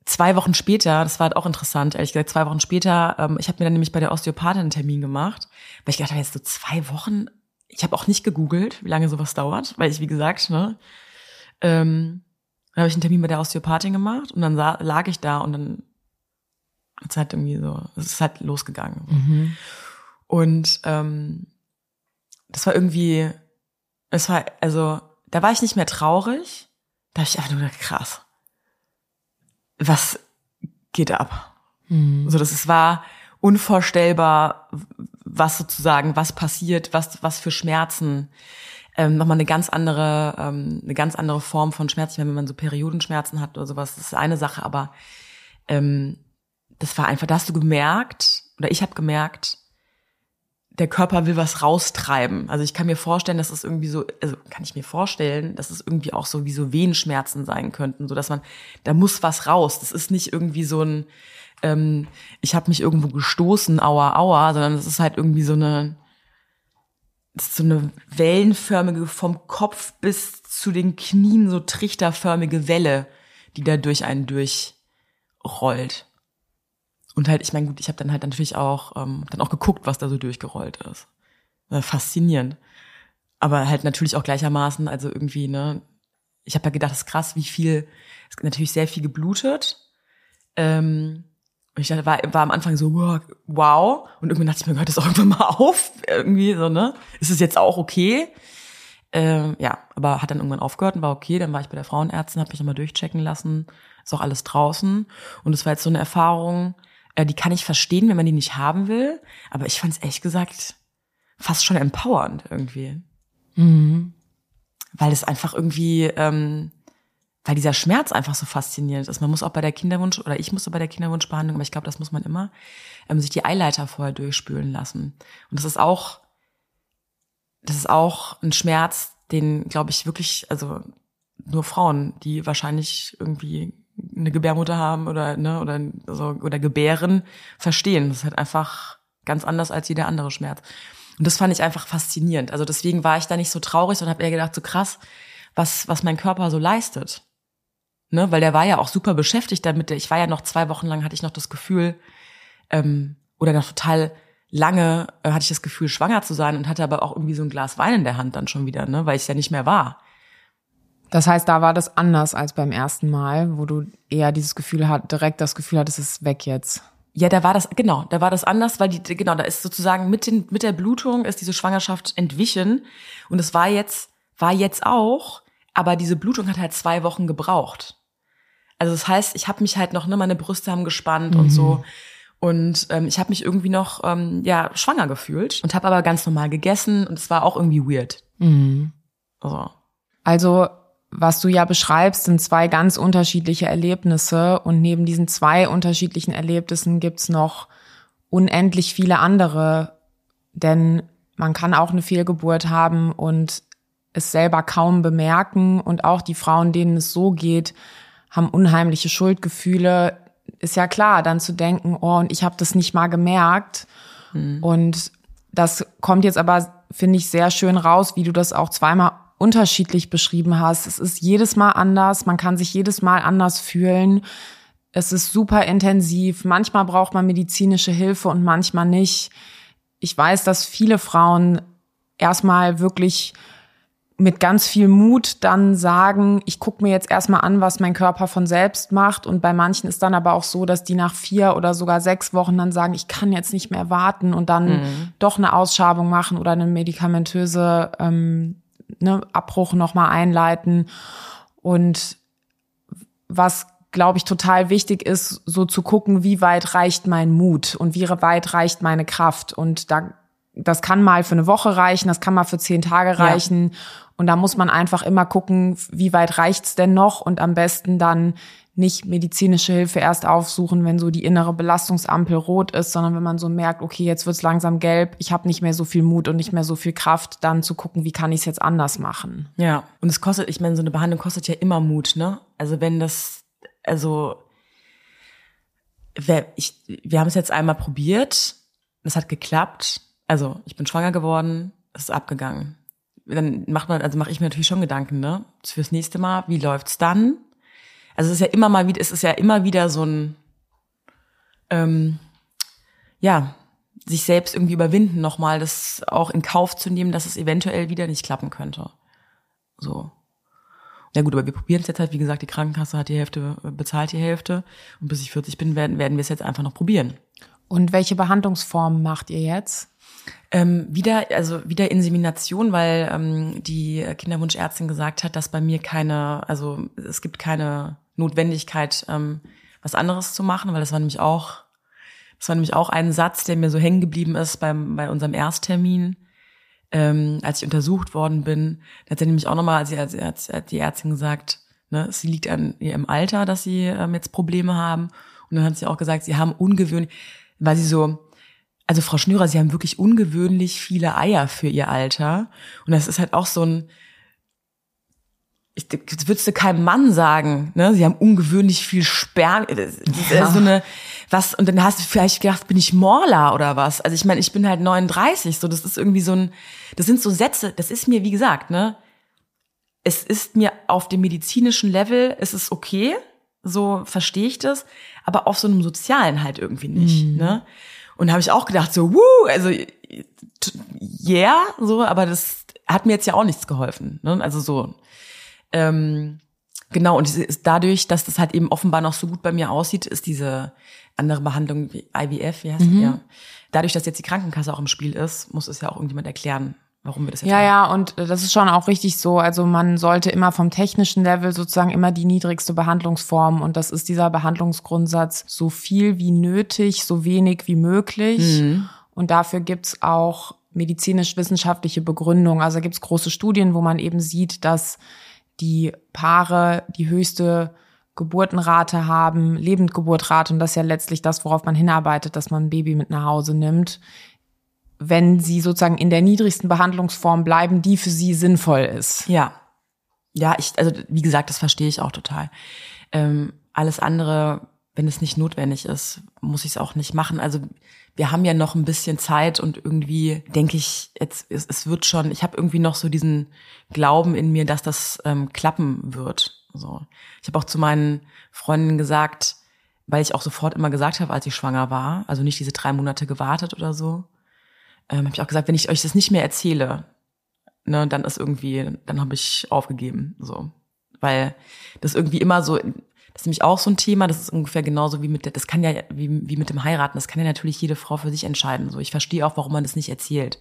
zwei Wochen später, das war halt auch interessant, ehrlich gesagt, zwei Wochen später, ähm, ich habe mir dann nämlich bei der Osteopathin einen Termin gemacht, weil ich gedacht habe, jetzt so zwei Wochen, ich habe auch nicht gegoogelt, wie lange sowas dauert, weil ich, wie gesagt, ne, ähm, dann habe ich einen Termin bei der Osteopathin gemacht und dann lag ich da und dann es halt irgendwie so, es ist halt losgegangen. Mhm. Und ähm, das war irgendwie, es war, also, da war ich nicht mehr traurig. Da habe ich einfach nur gedacht, krass. Was geht ab? Mhm. So, das es war unvorstellbar, was sozusagen, was passiert, was, was für Schmerzen. Ähm, nochmal eine ganz andere, ähm, eine ganz andere Form von Schmerz. Ich meine, wenn man so Periodenschmerzen hat oder sowas, das ist eine Sache, aber ähm, das war einfach, da hast du gemerkt, oder ich habe gemerkt, der Körper will was raustreiben. Also ich kann mir vorstellen, dass es irgendwie so, also kann ich mir vorstellen, dass es irgendwie auch so wie so Wehenschmerzen sein könnten, so dass man, da muss was raus. Das ist nicht irgendwie so ein, ähm, ich habe mich irgendwo gestoßen, aua, aua, sondern es ist halt irgendwie so eine, so eine wellenförmige vom Kopf bis zu den Knien so trichterförmige Welle, die da durch einen durchrollt. Und halt, ich meine, gut, ich habe dann halt natürlich auch ähm, dann auch geguckt, was da so durchgerollt ist. Faszinierend. Aber halt natürlich auch gleichermaßen, also irgendwie, ne, ich habe ja gedacht, das ist krass, wie viel, es ist natürlich sehr viel geblutet. Ähm, und ich dachte, war, war am Anfang so, wow. Und irgendwann dachte ich mir, hört das auch irgendwann mal auf? Irgendwie so, ne? Ist es jetzt auch okay? Ähm, ja, aber hat dann irgendwann aufgehört und war okay. Dann war ich bei der Frauenärztin, habe mich nochmal durchchecken lassen. Ist auch alles draußen. Und es war jetzt so eine Erfahrung, äh, die kann ich verstehen, wenn man die nicht haben will. Aber ich fand es ehrlich gesagt fast schon empowernd irgendwie. Mhm. Weil es einfach irgendwie, ähm, weil dieser Schmerz einfach so faszinierend ist. Man muss auch bei der Kinderwunsch, oder ich musste bei der Kinderwunschbehandlung, aber ich glaube, das muss man immer, ähm, sich die Eileiter vorher durchspülen lassen. Und das ist auch, das ist auch ein Schmerz, den, glaube ich, wirklich, also nur Frauen, die wahrscheinlich irgendwie eine Gebärmutter haben oder ne oder so oder gebären verstehen. Das ist halt einfach ganz anders als jeder andere Schmerz. Und das fand ich einfach faszinierend. Also deswegen war ich da nicht so traurig und habe eher gedacht, so krass, was was mein Körper so leistet. Ne, weil der war ja auch super beschäftigt damit. Ich war ja noch zwei Wochen lang hatte ich noch das Gefühl ähm, oder noch total lange äh, hatte ich das Gefühl schwanger zu sein und hatte aber auch irgendwie so ein Glas Wein in der Hand dann schon wieder, ne, weil ich ja nicht mehr war. Das heißt, da war das anders als beim ersten Mal, wo du eher dieses Gefühl hat, direkt das Gefühl hattest, es ist weg jetzt. Ja, da war das, genau, da war das anders, weil die, genau, da ist sozusagen mit, den, mit der Blutung ist diese Schwangerschaft entwichen. Und es war jetzt, war jetzt auch, aber diese Blutung hat halt zwei Wochen gebraucht. Also das heißt, ich habe mich halt noch, ne, meine Brüste haben gespannt mhm. und so. Und ähm, ich habe mich irgendwie noch ähm, ja schwanger gefühlt und habe aber ganz normal gegessen und es war auch irgendwie weird. Mhm. Also. also was du ja beschreibst, sind zwei ganz unterschiedliche Erlebnisse und neben diesen zwei unterschiedlichen Erlebnissen gibt's noch unendlich viele andere, denn man kann auch eine Fehlgeburt haben und es selber kaum bemerken und auch die Frauen, denen es so geht, haben unheimliche Schuldgefühle. Ist ja klar, dann zu denken, oh, und ich habe das nicht mal gemerkt. Mhm. Und das kommt jetzt aber, finde ich, sehr schön raus, wie du das auch zweimal unterschiedlich beschrieben hast. Es ist jedes Mal anders, man kann sich jedes Mal anders fühlen. Es ist super intensiv. Manchmal braucht man medizinische Hilfe und manchmal nicht. Ich weiß, dass viele Frauen erstmal wirklich mit ganz viel Mut dann sagen, ich gucke mir jetzt erstmal an, was mein Körper von selbst macht. Und bei manchen ist dann aber auch so, dass die nach vier oder sogar sechs Wochen dann sagen, ich kann jetzt nicht mehr warten und dann mhm. doch eine Ausschabung machen oder eine medikamentöse ähm, ne, Abbruch nochmal einleiten. Und was, glaube ich, total wichtig ist, so zu gucken, wie weit reicht mein Mut und wie weit reicht meine Kraft. Und da, das kann mal für eine Woche reichen, das kann mal für zehn Tage reichen. Ja. Und da muss man einfach immer gucken, wie weit reicht's denn noch und am besten dann nicht medizinische Hilfe erst aufsuchen, wenn so die innere Belastungsampel rot ist, sondern wenn man so merkt, okay, jetzt wird's langsam gelb, ich habe nicht mehr so viel Mut und nicht mehr so viel Kraft, dann zu gucken, wie kann ich es jetzt anders machen. Ja, und es kostet, ich meine, so eine Behandlung kostet ja immer Mut, ne? Also wenn das, also ich, wir haben es jetzt einmal probiert, es hat geklappt, also ich bin schwanger geworden, es ist abgegangen. Dann macht man, also mache ich mir natürlich schon Gedanken, ne? Fürs nächste Mal, wie läuft's dann? Also es ist ja immer mal wieder, es ist ja immer wieder so ein, ähm, ja, sich selbst irgendwie überwinden, nochmal das auch in Kauf zu nehmen, dass es eventuell wieder nicht klappen könnte. So. Ja gut, aber wir probieren es jetzt halt, wie gesagt, die Krankenkasse hat die Hälfte, bezahlt die Hälfte. Und bis ich 40 bin, werden, werden wir es jetzt einfach noch probieren. Und welche Behandlungsformen macht ihr jetzt? Ähm, wieder, also wieder Insemination, weil ähm, die Kinderwunschärztin gesagt hat, dass bei mir keine, also es gibt keine Notwendigkeit, ähm, was anderes zu machen, weil das war nämlich auch, das war nämlich auch ein Satz, der mir so hängen geblieben ist beim, bei unserem Ersttermin, ähm, als ich untersucht worden bin. Da hat er nämlich auch nochmal, als, als, als die Ärztin gesagt, ne, es liegt an ihrem Alter, dass sie ähm, jetzt Probleme haben. Und dann hat sie auch gesagt, sie haben ungewöhnlich, weil sie so, also Frau Schnürer, Sie haben wirklich ungewöhnlich viele Eier für Ihr Alter. Und das ist halt auch so ein, ich, das würdest du keinem Mann sagen, ne? Sie haben ungewöhnlich viel Sperm, das ja. ist so eine, was, und dann hast du vielleicht gedacht, bin ich Morla oder was? Also ich meine, ich bin halt 39, so, das ist irgendwie so ein, das sind so Sätze, das ist mir, wie gesagt, ne? Es ist mir auf dem medizinischen Level, es ist okay, so verstehe ich das, aber auf so einem sozialen halt irgendwie nicht, mhm. ne? Und habe ich auch gedacht, so, wuh, also yeah, so, aber das hat mir jetzt ja auch nichts geholfen. Ne? Also so. Ähm, genau, und ist dadurch, dass das halt eben offenbar noch so gut bei mir aussieht, ist diese andere Behandlung IVF, wie heißt mhm. ja. Dadurch, dass jetzt die Krankenkasse auch im Spiel ist, muss es ja auch irgendjemand erklären, warum wir das jetzt Ja, machen. ja, und das ist schon auch richtig so. Also man sollte immer vom technischen Level sozusagen immer die niedrigste Behandlungsform und das ist dieser Behandlungsgrundsatz so viel wie nötig, so wenig wie möglich. Mhm. Und dafür gibt's auch medizinisch-wissenschaftliche Begründung. Also gibt's große Studien, wo man eben sieht, dass die Paare die höchste Geburtenrate haben, Lebendgeburtrate, und das ist ja letztlich das, worauf man hinarbeitet, dass man ein Baby mit nach Hause nimmt, wenn sie sozusagen in der niedrigsten Behandlungsform bleiben, die für sie sinnvoll ist. Ja. Ja, ich, also wie gesagt, das verstehe ich auch total. Ähm, alles andere, wenn es nicht notwendig ist, muss ich es auch nicht machen. Also wir haben ja noch ein bisschen Zeit und irgendwie denke ich, jetzt es, es wird schon. Ich habe irgendwie noch so diesen Glauben in mir, dass das ähm, klappen wird. So, ich habe auch zu meinen Freundinnen gesagt, weil ich auch sofort immer gesagt habe, als ich schwanger war, also nicht diese drei Monate gewartet oder so, ähm, habe ich auch gesagt, wenn ich euch das nicht mehr erzähle, ne, dann ist irgendwie, dann habe ich aufgegeben. So. weil das irgendwie immer so, das ist nämlich auch so ein Thema, das ist ungefähr genauso wie mit der, das kann ja, wie, wie mit dem Heiraten, das kann ja natürlich jede Frau für sich entscheiden. So, ich verstehe auch, warum man das nicht erzählt.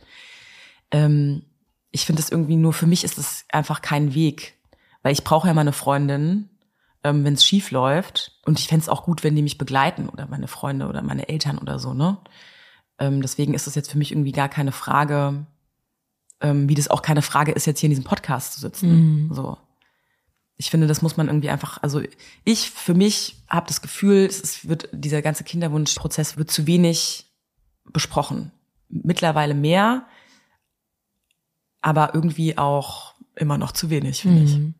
Ähm, ich finde das irgendwie nur, für mich ist das einfach kein Weg. Weil ich brauche ja meine Freundin, ähm, wenn es schief läuft. Und ich fände es auch gut, wenn die mich begleiten oder meine Freunde oder meine Eltern oder so, ne? Ähm, deswegen ist das jetzt für mich irgendwie gar keine Frage, ähm, wie das auch keine Frage ist, jetzt hier in diesem Podcast zu sitzen. Mhm. So. Ich finde, das muss man irgendwie einfach, also ich für mich habe das Gefühl, es wird, dieser ganze Kinderwunschprozess wird zu wenig besprochen. Mittlerweile mehr, aber irgendwie auch immer noch zu wenig, finde mhm. ich.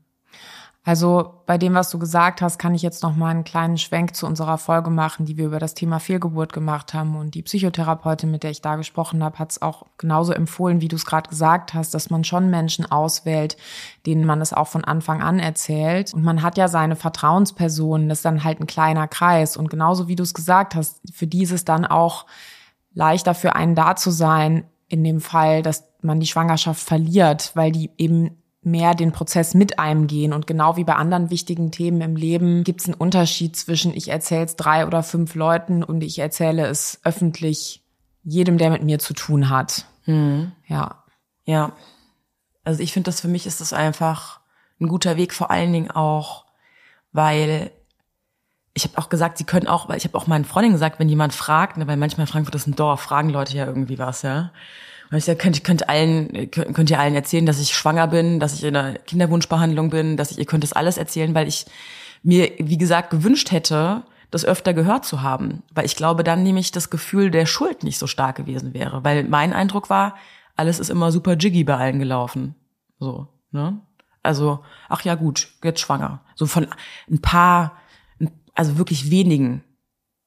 Also bei dem, was du gesagt hast, kann ich jetzt noch mal einen kleinen Schwenk zu unserer Folge machen, die wir über das Thema Fehlgeburt gemacht haben. Und die Psychotherapeutin, mit der ich da gesprochen habe, hat es auch genauso empfohlen, wie du es gerade gesagt hast, dass man schon Menschen auswählt, denen man es auch von Anfang an erzählt. Und man hat ja seine Vertrauenspersonen, das ist dann halt ein kleiner Kreis. Und genauso wie du es gesagt hast, für die ist es dann auch leichter für einen da zu sein, in dem Fall, dass man die Schwangerschaft verliert, weil die eben mehr den Prozess mit einem gehen. Und genau wie bei anderen wichtigen Themen im Leben gibt es einen Unterschied zwischen ich erzähle es drei oder fünf Leuten und ich erzähle es öffentlich jedem, der mit mir zu tun hat. Mhm. Ja. Ja. Also ich finde, das für mich ist das einfach ein guter Weg, vor allen Dingen auch, weil ich habe auch gesagt, sie können auch, weil ich habe auch meinen Freundinnen gesagt, wenn jemand fragt, ne, weil manchmal Frankfurt ist ein Dorf, fragen Leute ja irgendwie was, ja. Und ich sage, könnt, könnt allen, könnt, könnt ihr allen erzählen, dass ich schwanger bin, dass ich in einer Kinderwunschbehandlung bin, dass ich, ihr könnt das alles erzählen, weil ich mir, wie gesagt, gewünscht hätte, das öfter gehört zu haben. Weil ich glaube, dann nämlich das Gefühl der Schuld nicht so stark gewesen wäre. Weil mein Eindruck war, alles ist immer super jiggy bei allen gelaufen. So, ne? Also, ach ja, gut, jetzt schwanger. So von ein paar, also wirklich wenigen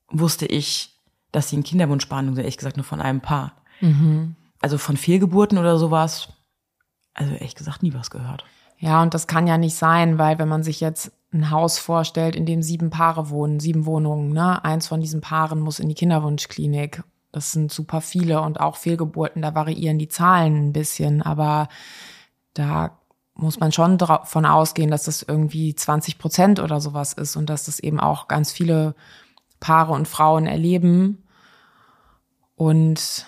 wusste ich, dass sie in Kinderwunschbehandlung sind, ehrlich gesagt nur von einem Paar. Mhm also von Fehlgeburten oder sowas, also ehrlich gesagt nie was gehört. Ja, und das kann ja nicht sein, weil wenn man sich jetzt ein Haus vorstellt, in dem sieben Paare wohnen, sieben Wohnungen, ne? Eins von diesen Paaren muss in die Kinderwunschklinik. Das sind super viele und auch Fehlgeburten, da variieren die Zahlen ein bisschen, aber da muss man schon davon ausgehen, dass das irgendwie 20 Prozent oder sowas ist und dass das eben auch ganz viele Paare und Frauen erleben. Und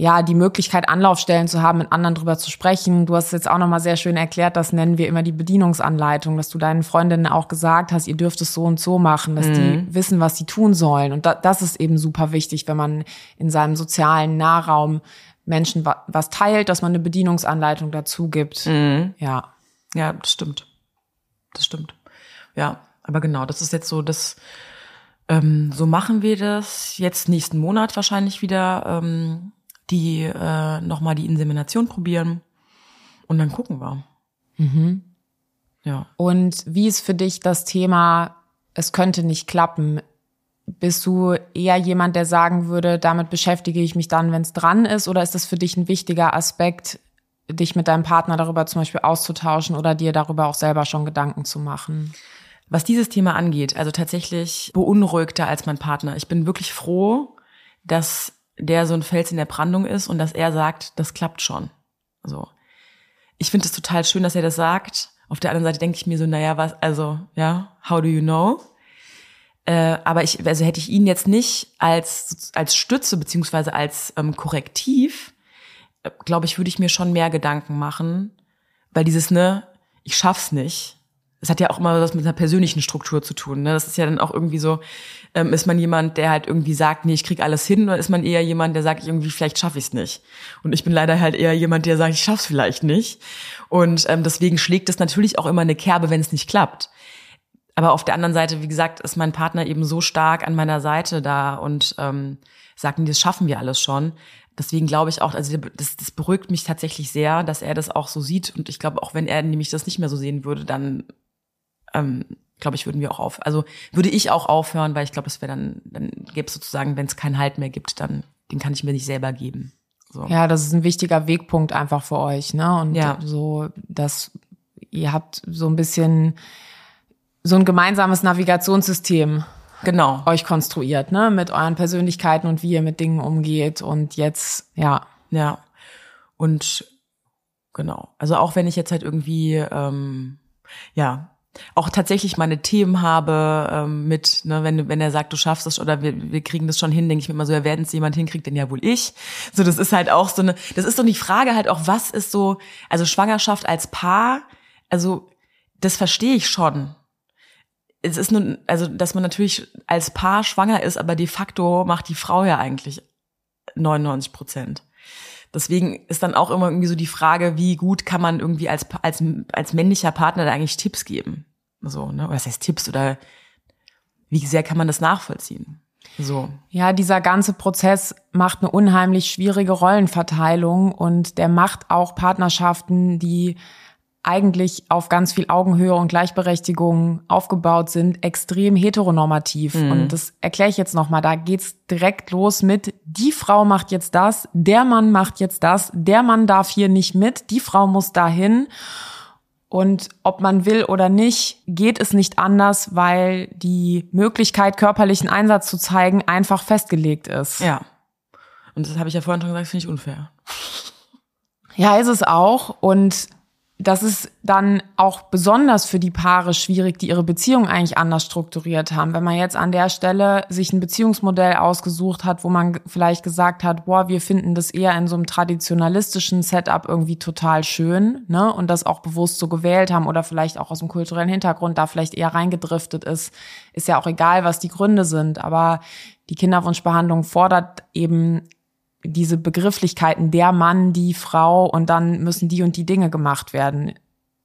ja, die Möglichkeit, Anlaufstellen zu haben, mit anderen drüber zu sprechen. Du hast es jetzt auch nochmal sehr schön erklärt, das nennen wir immer die Bedienungsanleitung, dass du deinen Freundinnen auch gesagt hast, ihr dürft es so und so machen, dass mhm. die wissen, was sie tun sollen. Und da, das ist eben super wichtig, wenn man in seinem sozialen Nahraum Menschen was teilt, dass man eine Bedienungsanleitung dazu gibt. Mhm. Ja. Ja, das stimmt. Das stimmt. Ja, aber genau, das ist jetzt so das, ähm, so machen wir das jetzt nächsten Monat wahrscheinlich wieder. Ähm, die äh, nochmal die Insemination probieren und dann gucken wir. Mhm. Ja. Und wie ist für dich das Thema, es könnte nicht klappen? Bist du eher jemand, der sagen würde, damit beschäftige ich mich dann, wenn es dran ist? Oder ist das für dich ein wichtiger Aspekt, dich mit deinem Partner darüber zum Beispiel auszutauschen oder dir darüber auch selber schon Gedanken zu machen? Was dieses Thema angeht, also tatsächlich beunruhigter als mein Partner. Ich bin wirklich froh, dass der so ein Fels in der Brandung ist und dass er sagt, das klappt schon. So. Ich finde es total schön, dass er das sagt. Auf der anderen Seite denke ich mir so, naja, was, also, ja, how do you know? Äh, aber ich, also hätte ich ihn jetzt nicht als, als Stütze beziehungsweise als ähm, Korrektiv, äh, glaube ich, würde ich mir schon mehr Gedanken machen, weil dieses, ne, ich schaff's nicht, es hat ja auch immer was mit einer persönlichen Struktur zu tun. Ne? Das ist ja dann auch irgendwie so, ähm, ist man jemand, der halt irgendwie sagt, nee, ich krieg alles hin, oder ist man eher jemand, der sagt, irgendwie, vielleicht schaffe ich es nicht. Und ich bin leider halt eher jemand, der sagt, ich schaff's vielleicht nicht. Und ähm, deswegen schlägt es natürlich auch immer eine Kerbe, wenn es nicht klappt. Aber auf der anderen Seite, wie gesagt, ist mein Partner eben so stark an meiner Seite da und ähm, sagt, nee, das schaffen wir alles schon. Deswegen glaube ich auch, also das, das beruhigt mich tatsächlich sehr, dass er das auch so sieht. Und ich glaube, auch wenn er nämlich das nicht mehr so sehen würde, dann ähm, glaube ich, würden wir auch auf, also würde ich auch aufhören, weil ich glaube, es wäre dann, dann gäbe es sozusagen, wenn es keinen Halt mehr gibt, dann den kann ich mir nicht selber geben. So. Ja, das ist ein wichtiger Wegpunkt einfach für euch, ne? Und ja. so, dass ihr habt so ein bisschen so ein gemeinsames Navigationssystem genau euch konstruiert, ne? Mit euren Persönlichkeiten und wie ihr mit Dingen umgeht. Und jetzt, ja. Ja. Und genau. Also auch wenn ich jetzt halt irgendwie, ähm, ja, auch tatsächlich meine Themen habe ähm, mit, ne, wenn, wenn er sagt, du schaffst es oder wir, wir kriegen das schon hin, denke ich mir immer so, ja, werden es jemand hinkriegt, denn ja wohl ich. So, das ist halt auch so eine, das ist so die Frage halt auch, was ist so, also Schwangerschaft als Paar, also das verstehe ich schon. Es ist nun, also, dass man natürlich als Paar schwanger ist, aber de facto macht die Frau ja eigentlich 99 Prozent. Deswegen ist dann auch immer irgendwie so die Frage, wie gut kann man irgendwie als, als, als männlicher Partner da eigentlich Tipps geben? So, ne? Was heißt Tipps oder wie sehr kann man das nachvollziehen? So. Ja, dieser ganze Prozess macht eine unheimlich schwierige Rollenverteilung und der macht auch Partnerschaften, die eigentlich auf ganz viel Augenhöhe und Gleichberechtigung aufgebaut sind, extrem heteronormativ. Mhm. Und das erkläre ich jetzt nochmal. Da geht's direkt los mit, die Frau macht jetzt das, der Mann macht jetzt das, der Mann darf hier nicht mit, die Frau muss dahin. Und ob man will oder nicht, geht es nicht anders, weil die Möglichkeit, körperlichen Einsatz zu zeigen, einfach festgelegt ist. Ja. Und das habe ich ja vorhin schon gesagt, finde ich unfair. Ja, ist es auch. Und das ist dann auch besonders für die Paare schwierig, die ihre Beziehung eigentlich anders strukturiert haben. Wenn man jetzt an der Stelle sich ein Beziehungsmodell ausgesucht hat, wo man vielleicht gesagt hat, boah, wir finden das eher in so einem traditionalistischen Setup irgendwie total schön, ne, und das auch bewusst so gewählt haben oder vielleicht auch aus dem kulturellen Hintergrund da vielleicht eher reingedriftet ist, ist ja auch egal, was die Gründe sind, aber die Kinderwunschbehandlung fordert eben diese Begrifflichkeiten, der Mann, die Frau und dann müssen die und die Dinge gemacht werden.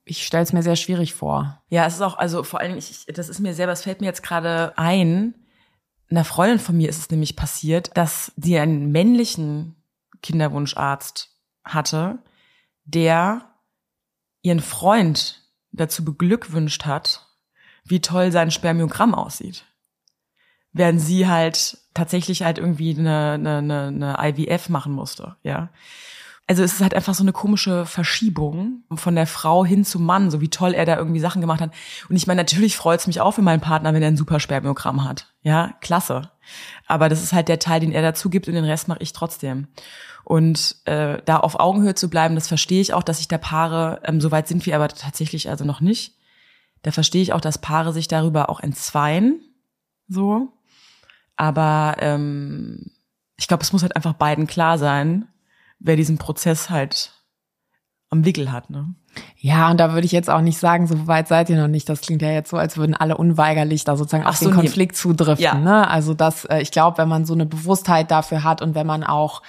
Ich stelle es mir sehr schwierig vor. Ja, es ist auch, also vor allem, ich, das ist mir selber, es fällt mir jetzt gerade ein, einer Freundin von mir ist es nämlich passiert, dass sie einen männlichen Kinderwunscharzt hatte, der ihren Freund dazu beglückwünscht hat, wie toll sein Spermiogramm aussieht. Während sie halt tatsächlich halt irgendwie eine, eine, eine IVF machen musste, ja. Also es ist halt einfach so eine komische Verschiebung von der Frau hin zum Mann, so wie toll er da irgendwie Sachen gemacht hat. Und ich meine, natürlich freut es mich auch für meinen Partner, wenn er ein super Spermiogramm hat. Ja, klasse. Aber das ist halt der Teil, den er dazu gibt und den Rest mache ich trotzdem. Und äh, da auf Augenhöhe zu bleiben, das verstehe ich auch, dass sich da Paare, ähm, so weit sind wir aber tatsächlich also noch nicht. Da verstehe ich auch, dass Paare sich darüber auch entzweien. So. Aber ähm, ich glaube, es muss halt einfach beiden klar sein, wer diesen Prozess halt am Wickel hat. Ne? Ja, und da würde ich jetzt auch nicht sagen, so weit seid ihr noch nicht. Das klingt ja jetzt so, als würden alle unweigerlich da sozusagen Ach auf so, den Konflikt nee. zudriften. Ja. Ne? Also das, äh, ich glaube, wenn man so eine Bewusstheit dafür hat und wenn man auch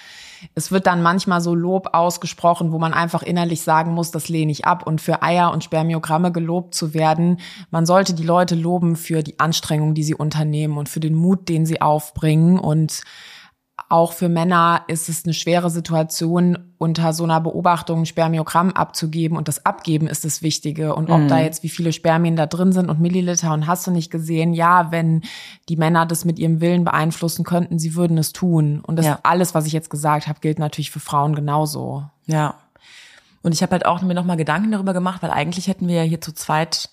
es wird dann manchmal so Lob ausgesprochen, wo man einfach innerlich sagen muss, das lehne ich ab. Und für Eier und Spermiogramme gelobt zu werden, man sollte die Leute loben für die Anstrengung, die sie unternehmen und für den Mut, den sie aufbringen und auch für Männer ist es eine schwere Situation, unter so einer Beobachtung ein Spermiogramm abzugeben. Und das Abgeben ist das Wichtige. Und ob mhm. da jetzt wie viele Spermien da drin sind und Milliliter und hast du nicht gesehen, ja, wenn die Männer das mit ihrem Willen beeinflussen könnten, sie würden es tun. Und das ja. alles, was ich jetzt gesagt habe, gilt natürlich für Frauen genauso. Ja. Und ich habe halt auch mir nochmal Gedanken darüber gemacht, weil eigentlich hätten wir ja hier zu zweit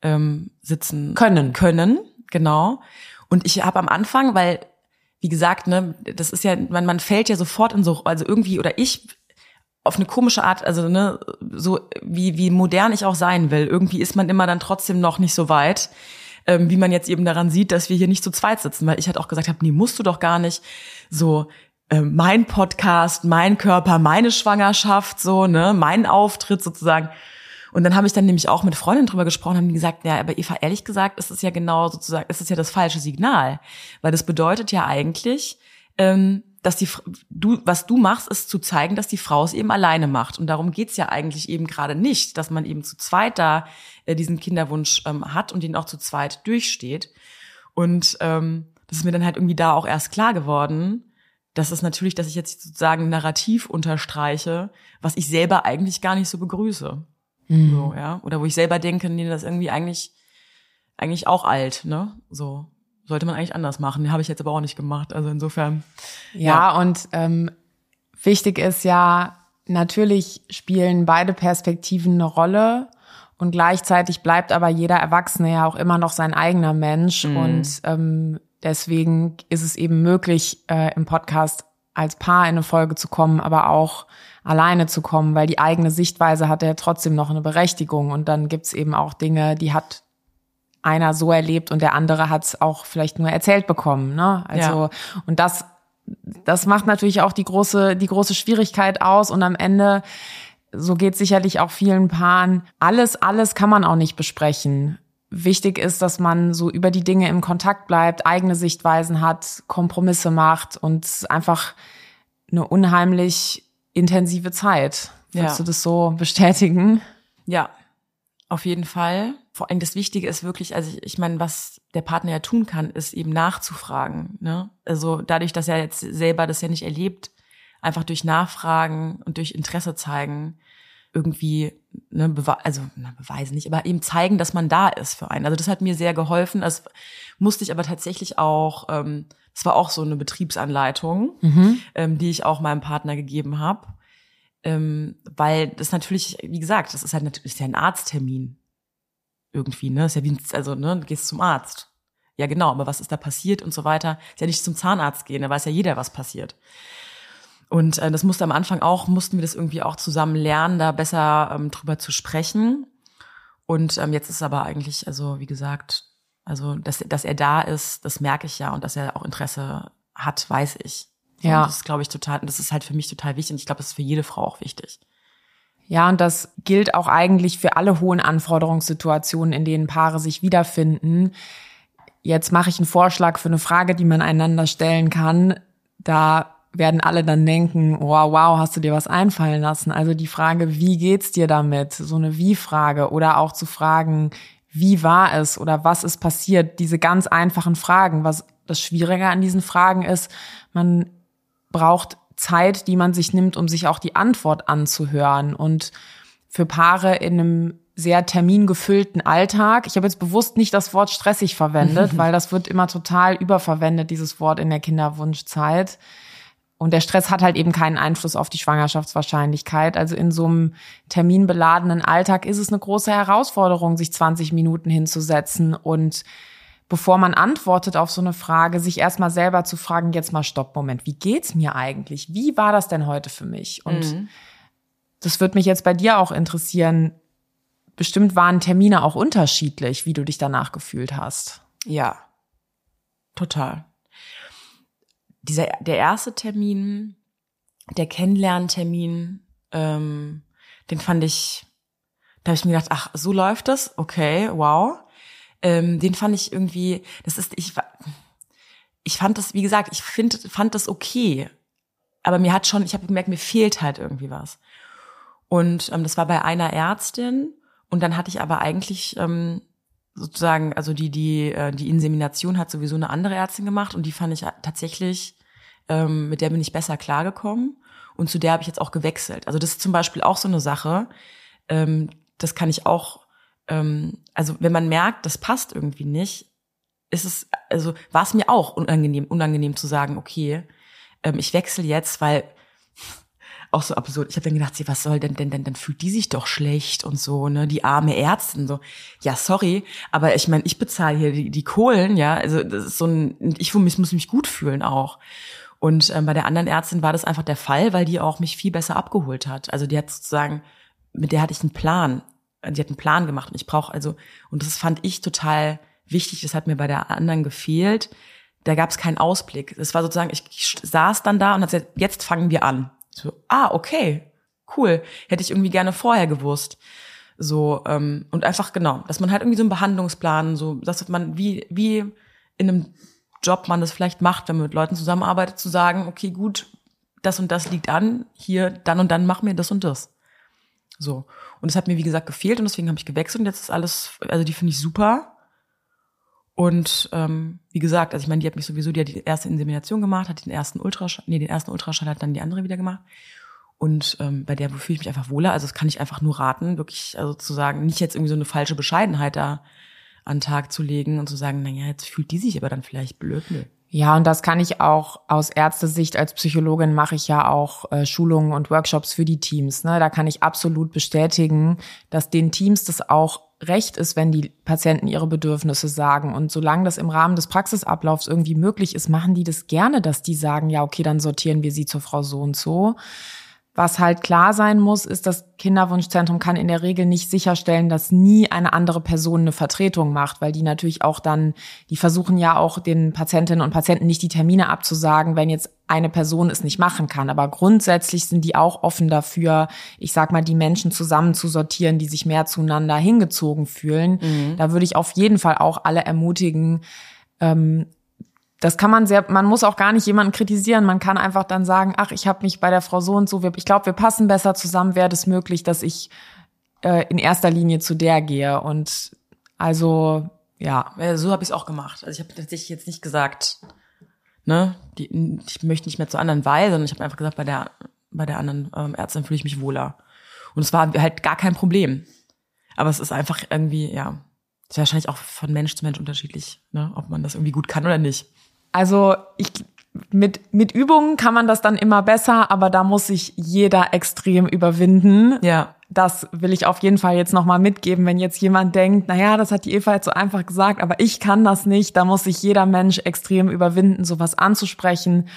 ähm, sitzen können. Können, genau. Und ich habe am Anfang, weil wie gesagt, ne, das ist ja, man, man fällt ja sofort in so, also irgendwie, oder ich auf eine komische Art, also ne, so wie, wie modern ich auch sein will, irgendwie ist man immer dann trotzdem noch nicht so weit, ähm, wie man jetzt eben daran sieht, dass wir hier nicht zu zweit sitzen, weil ich halt auch gesagt habe, nee, musst du doch gar nicht so äh, mein Podcast, mein Körper, meine Schwangerschaft, so, ne, mein Auftritt sozusagen. Und dann habe ich dann nämlich auch mit Freundinnen drüber gesprochen, haben die gesagt, ja, aber Eva, ehrlich gesagt, ist es ja genau sozusagen, ist es ja das falsche Signal, weil das bedeutet ja eigentlich, ähm, dass die du was du machst, ist zu zeigen, dass die Frau es eben alleine macht und darum geht's ja eigentlich eben gerade nicht, dass man eben zu zweit da äh, diesen Kinderwunsch ähm, hat und ihn auch zu zweit durchsteht. Und ähm, das ist mir dann halt irgendwie da auch erst klar geworden, dass es natürlich, dass ich jetzt sozusagen narrativ unterstreiche, was ich selber eigentlich gar nicht so begrüße. Mhm. So, ja. Oder wo ich selber denke, nee, das ist irgendwie eigentlich, eigentlich auch alt, ne? So. Sollte man eigentlich anders machen. Habe ich jetzt aber auch nicht gemacht. Also insofern. Ja, ja. und ähm, wichtig ist ja, natürlich spielen beide Perspektiven eine Rolle. Und gleichzeitig bleibt aber jeder Erwachsene ja auch immer noch sein eigener Mensch. Mhm. Und ähm, deswegen ist es eben möglich, äh, im Podcast als Paar in eine Folge zu kommen, aber auch alleine zu kommen, weil die eigene Sichtweise hat ja trotzdem noch eine Berechtigung. Und dann gibt's eben auch Dinge, die hat einer so erlebt und der andere hat's auch vielleicht nur erzählt bekommen. Ne? Also, ja. und das, das macht natürlich auch die große, die große Schwierigkeit aus. Und am Ende, so geht sicherlich auch vielen Paaren, alles, alles kann man auch nicht besprechen wichtig ist, dass man so über die Dinge im Kontakt bleibt, eigene Sichtweisen hat, Kompromisse macht und einfach eine unheimlich intensive Zeit. Würdest ja. du das so bestätigen? Ja, auf jeden Fall. Vor allem das Wichtige ist wirklich, also ich, ich meine, was der Partner ja tun kann, ist eben nachzufragen. Ne? Also dadurch, dass er jetzt selber das ja nicht erlebt, einfach durch Nachfragen und durch Interesse zeigen, irgendwie, ne, bewe also na, beweisen nicht, aber eben zeigen, dass man da ist für einen. Also das hat mir sehr geholfen. Das musste ich aber tatsächlich auch, ähm, das war auch so eine Betriebsanleitung, mhm. ähm, die ich auch meinem Partner gegeben habe. Ähm, weil das natürlich, wie gesagt, das ist halt natürlich ist ja ein Arzttermin. Irgendwie, ne? Ist ja wie, also, ne, du gehst zum Arzt. Ja, genau, aber was ist da passiert und so weiter? Ist ja nicht zum Zahnarzt gehen, da weiß ja jeder, was passiert. Und äh, das musste am Anfang auch, mussten wir das irgendwie auch zusammen lernen, da besser ähm, drüber zu sprechen. Und ähm, jetzt ist aber eigentlich, also wie gesagt, also dass, dass er da ist, das merke ich ja und dass er auch Interesse hat, weiß ich. Ja. Und das ist, glaube ich, total, das ist halt für mich total wichtig und ich glaube, das ist für jede Frau auch wichtig. Ja, und das gilt auch eigentlich für alle hohen Anforderungssituationen, in denen Paare sich wiederfinden. Jetzt mache ich einen Vorschlag für eine Frage, die man einander stellen kann. Da werden alle dann denken, wow, wow, hast du dir was einfallen lassen? Also die Frage, wie geht's dir damit? So eine Wie-Frage oder auch zu fragen, wie war es oder was ist passiert? Diese ganz einfachen Fragen. Was das Schwierige an diesen Fragen ist, man braucht Zeit, die man sich nimmt, um sich auch die Antwort anzuhören. Und für Paare in einem sehr termingefüllten Alltag. Ich habe jetzt bewusst nicht das Wort stressig verwendet, weil das wird immer total überverwendet, dieses Wort in der Kinderwunschzeit. Und der Stress hat halt eben keinen Einfluss auf die Schwangerschaftswahrscheinlichkeit. Also in so einem terminbeladenen Alltag ist es eine große Herausforderung, sich 20 Minuten hinzusetzen und bevor man antwortet auf so eine Frage, sich erstmal selber zu fragen, jetzt mal Stopp, Moment, wie geht's mir eigentlich? Wie war das denn heute für mich? Und mhm. das wird mich jetzt bei dir auch interessieren. Bestimmt waren Termine auch unterschiedlich, wie du dich danach gefühlt hast. Ja, total dieser, der erste Termin, der Kennenlerntermin, ähm, den fand ich, da habe ich mir gedacht, ach, so läuft das, okay, wow. Ähm, den fand ich irgendwie, das ist, ich, ich fand das, wie gesagt, ich find, fand das okay. Aber mir hat schon, ich habe gemerkt, mir fehlt halt irgendwie was. Und ähm, das war bei einer Ärztin. Und dann hatte ich aber eigentlich ähm, sozusagen, also die, die, äh, die Insemination hat sowieso eine andere Ärztin gemacht und die fand ich tatsächlich, ähm, mit der bin ich besser klargekommen und zu der habe ich jetzt auch gewechselt. Also das ist zum Beispiel auch so eine Sache, ähm, das kann ich auch, ähm, also wenn man merkt, das passt irgendwie nicht, ist es, also war es mir auch unangenehm, unangenehm zu sagen, okay, ähm, ich wechsle jetzt, weil auch so absurd. Ich habe dann gedacht, sie, was soll denn denn denn dann fühlt die sich doch schlecht und so, ne, die arme Ärztin so. Ja, sorry, aber ich meine, ich bezahle hier die, die Kohlen, ja, also das ist so ein ich muss, muss mich gut fühlen auch. Und ähm, bei der anderen Ärztin war das einfach der Fall, weil die auch mich viel besser abgeholt hat. Also die hat sozusagen mit der hatte ich einen Plan. Die hat einen Plan gemacht und ich brauche also und das fand ich total wichtig, das hat mir bei der anderen gefehlt. Da gab es keinen Ausblick. Es war sozusagen, ich, ich saß dann da und hat gesagt, jetzt fangen wir an. So, ah, okay, cool. Hätte ich irgendwie gerne vorher gewusst. So, ähm, und einfach genau, dass man halt irgendwie so einen Behandlungsplan, so, dass man wie, wie in einem Job man das vielleicht macht, wenn man mit Leuten zusammenarbeitet, zu sagen, okay, gut, das und das liegt an, hier, dann und dann mach mir das und das. So. Und es hat mir, wie gesagt, gefehlt und deswegen habe ich gewechselt und jetzt ist alles, also die finde ich super. Und ähm, wie gesagt, also ich meine, die hat mich sowieso, die hat die erste Insemination gemacht, hat den ersten Ultraschall, nee, den ersten Ultraschall hat dann die andere wieder gemacht. Und ähm, bei der fühle ich mich einfach wohler. Also das kann ich einfach nur raten, wirklich, also zu sagen, nicht jetzt irgendwie so eine falsche Bescheidenheit da an Tag zu legen und zu sagen, naja, jetzt fühlt die sich aber dann vielleicht blöd. Nö. Ja, und das kann ich auch aus Ärztesicht als Psychologin mache ich ja auch äh, Schulungen und Workshops für die Teams. Ne? Da kann ich absolut bestätigen, dass den Teams das auch recht ist, wenn die Patienten ihre Bedürfnisse sagen. Und solange das im Rahmen des Praxisablaufs irgendwie möglich ist, machen die das gerne, dass die sagen, ja, okay, dann sortieren wir sie zur Frau so und so. Was halt klar sein muss, ist, das Kinderwunschzentrum kann in der Regel nicht sicherstellen, dass nie eine andere Person eine Vertretung macht, weil die natürlich auch dann, die versuchen ja auch den Patientinnen und Patienten nicht die Termine abzusagen, wenn jetzt eine Person es nicht machen kann. Aber grundsätzlich sind die auch offen dafür, ich sag mal, die Menschen zusammen zu sortieren, die sich mehr zueinander hingezogen fühlen. Mhm. Da würde ich auf jeden Fall auch alle ermutigen, ähm, das kann man sehr, man muss auch gar nicht jemanden kritisieren. Man kann einfach dann sagen, ach, ich habe mich bei der Frau so und so, ich glaube, wir passen besser zusammen. Wäre das möglich, dass ich äh, in erster Linie zu der gehe? Und also ja, so habe ich es auch gemacht. Also ich habe tatsächlich jetzt nicht gesagt, ne, die, ich möchte nicht mehr zu anderen weil, sondern ich habe einfach gesagt, bei der bei der anderen ähm, Ärztin fühle ich mich wohler. Und es war halt gar kein Problem. Aber es ist einfach irgendwie, ja, ist wahrscheinlich auch von Mensch zu Mensch unterschiedlich, ne, ob man das irgendwie gut kann oder nicht. Also ich mit, mit Übungen kann man das dann immer besser, aber da muss sich jeder extrem überwinden. Ja. Das will ich auf jeden Fall jetzt nochmal mitgeben, wenn jetzt jemand denkt, na ja, das hat die Eva jetzt so einfach gesagt, aber ich kann das nicht. Da muss sich jeder Mensch extrem überwinden, sowas anzusprechen.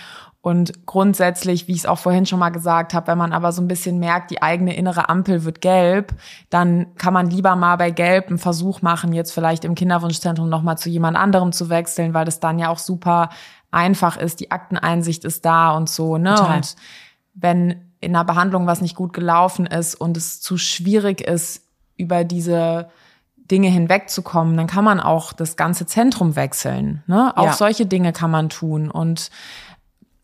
Und grundsätzlich, wie ich es auch vorhin schon mal gesagt habe, wenn man aber so ein bisschen merkt, die eigene innere Ampel wird gelb, dann kann man lieber mal bei Gelb einen Versuch machen, jetzt vielleicht im Kinderwunschzentrum nochmal zu jemand anderem zu wechseln, weil das dann ja auch super einfach ist, die Akteneinsicht ist da und so, ne? Total. Und wenn in einer Behandlung was nicht gut gelaufen ist und es zu schwierig ist, über diese Dinge hinwegzukommen, dann kann man auch das ganze Zentrum wechseln. Ne? Auch Ja. solche Dinge kann man tun. Und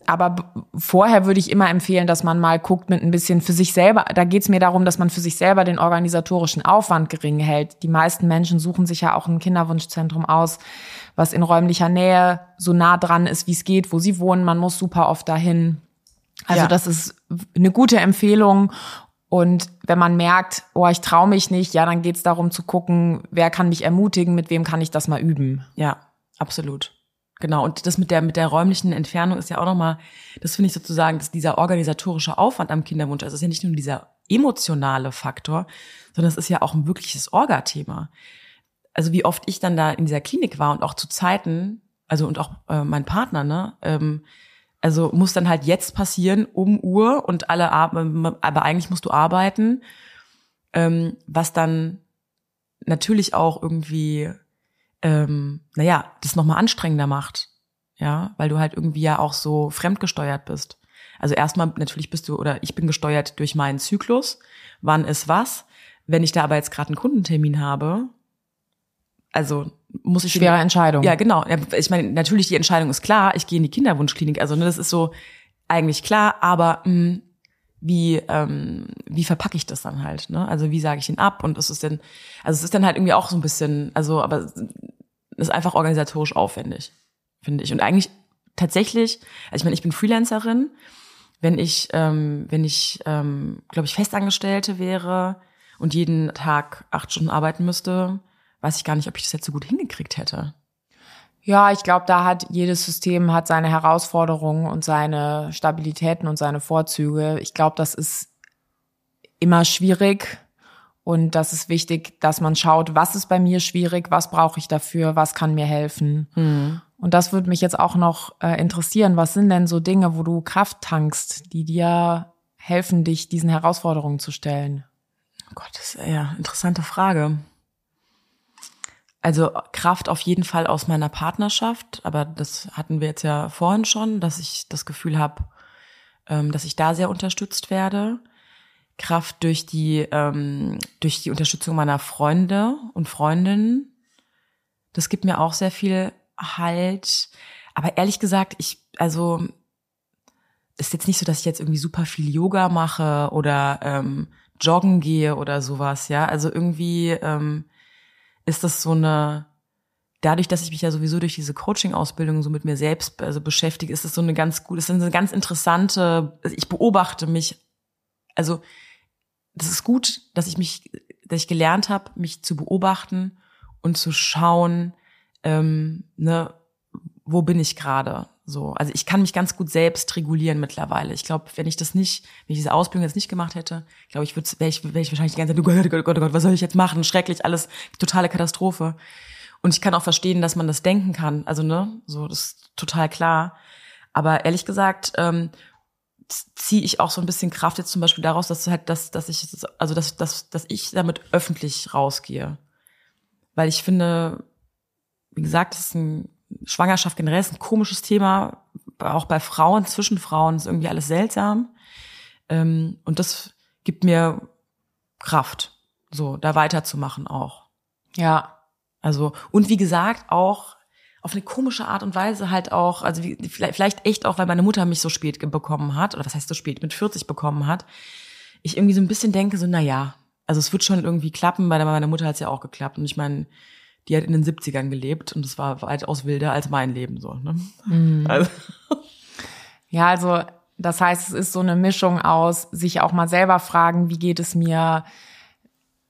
aber vorher würde ich immer empfehlen, dass man mal guckt mit ein bisschen für sich selber. Da geht es mir darum, dass man für sich selber den organisatorischen Aufwand gering hält. Die meisten Menschen suchen sich ja auch ein Kinderwunschzentrum aus, was in räumlicher Nähe so nah dran ist, wie es geht, wo sie wohnen. Man muss super oft dahin. Also Ja. das ist eine gute Empfehlung. Und wenn man merkt, oh, ich traue mich nicht, ja, dann geht es darum zu gucken, wer kann mich ermutigen, mit wem kann ich das mal üben. Ja, absolut. Genau. Und das mit der, mit der räumlichen Entfernung ist ja auch nochmal, das finde ich sozusagen, dass dieser organisatorische Aufwand am Kinderwunsch, also es ist ja nicht nur dieser emotionale Faktor, sondern es ist ja auch ein wirkliches Orga-Thema. Also wie oft ich dann da in dieser Klinik war und auch zu Zeiten, also und auch äh, mein Partner, ne, ähm, also muss dann halt jetzt passieren um Uhr und alle, aber eigentlich musst du arbeiten, ähm, was dann natürlich auch irgendwie ähm, naja, das nochmal anstrengender macht. Ja, weil du halt irgendwie ja auch so fremdgesteuert bist. Also erstmal natürlich bist du, oder ich bin gesteuert durch meinen Zyklus, wann ist was. Wenn ich da aber jetzt gerade einen Kundentermin habe, also muss ich Schwere Entscheidung. ja, genau. Ich meine, natürlich die Entscheidung ist klar, ich gehe in die Kinderwunschklinik. Also ne, das ist so eigentlich klar, aber mh, wie ähm, wie verpacke ich das dann halt? Ne? Also wie sage ich ihn ab? Und ist es denn, also es ist dann halt irgendwie auch so ein bisschen, also aber es ist einfach organisatorisch aufwendig, finde ich. Und eigentlich tatsächlich, also ich meine, ich bin Freelancerin. Wenn ich, ähm, wenn ich, ähm, glaube ich, Festangestellte wäre und jeden Tag acht Stunden arbeiten müsste, weiß ich gar nicht, ob ich das jetzt so gut hingekriegt hätte. Ja, ich glaube, da hat jedes System hat seine Herausforderungen und seine Stabilitäten und seine Vorzüge. Ich glaube, das ist immer schwierig und das ist wichtig, dass man schaut, was ist bei mir schwierig, was brauche ich dafür, was kann mir helfen. Und das würde mich jetzt auch noch äh, interessieren. Was sind denn so Dinge, wo du Kraft tankst, die dir helfen, dich diesen Herausforderungen zu stellen? Oh Gott, das ist ja eine interessante Frage. Also Kraft auf jeden Fall aus meiner Partnerschaft, aber das hatten wir jetzt ja vorhin schon, dass ich das Gefühl habe, ähm, dass ich da sehr unterstützt werde. Kraft durch die ähm, durch die Unterstützung meiner Freunde und Freundinnen. Das gibt mir auch sehr viel Halt. Aber ehrlich gesagt, ich also ist jetzt nicht so, dass ich jetzt irgendwie super viel Yoga mache oder ähm, joggen gehe oder sowas, ja. Also irgendwie ähm, ist das so eine, dadurch, dass ich mich ja sowieso durch diese Coaching-Ausbildung so mit mir selbst also beschäftige, ist das so eine ganz gute, ist eine ganz interessante, also ich beobachte mich, also das ist gut, dass ich mich, dass ich gelernt habe, mich zu beobachten und zu schauen, ähm, ne, wo bin ich gerade? So, also ich kann mich ganz gut selbst regulieren mittlerweile. Ich glaube, wenn ich das nicht, wenn ich diese Ausbildung jetzt nicht gemacht hätte, glaube ich, wäre ich, wär ich wahrscheinlich die ganze Zeit, oh Gott, oh Gott, oh Gott, was soll ich jetzt machen? Schrecklich, alles, totale Katastrophe. Und ich kann auch verstehen, dass man das denken kann. Also, ne, so, das ist total klar. Aber ehrlich gesagt, ähm, ziehe ich auch so ein bisschen Kraft jetzt zum Beispiel daraus, dass halt, dass, dass ich, also dass, dass, dass ich damit öffentlich rausgehe. Weil ich finde, wie gesagt, das ist ein Schwangerschaft generell ist ein komisches Thema, auch bei Frauen, zwischen Frauen ist irgendwie alles seltsam. Ähm, und das gibt mir Kraft, so da weiterzumachen auch. Ja. Also, und wie gesagt, auch auf eine komische Art und Weise halt auch, also wie, vielleicht echt auch, weil meine Mutter mich so spät bekommen hat, oder was heißt so spät, mit 40 bekommen hat, ich irgendwie so ein bisschen denke, so, na ja, also es wird schon irgendwie klappen, weil bei meiner Mutter hat es ja auch geklappt. Und ich meine, die hat in den 70ern gelebt und es war weitaus wilder als mein Leben so. Ne? Mhm. Also. Ja, also das heißt, es ist so eine Mischung aus sich auch mal selber fragen, wie geht es mir,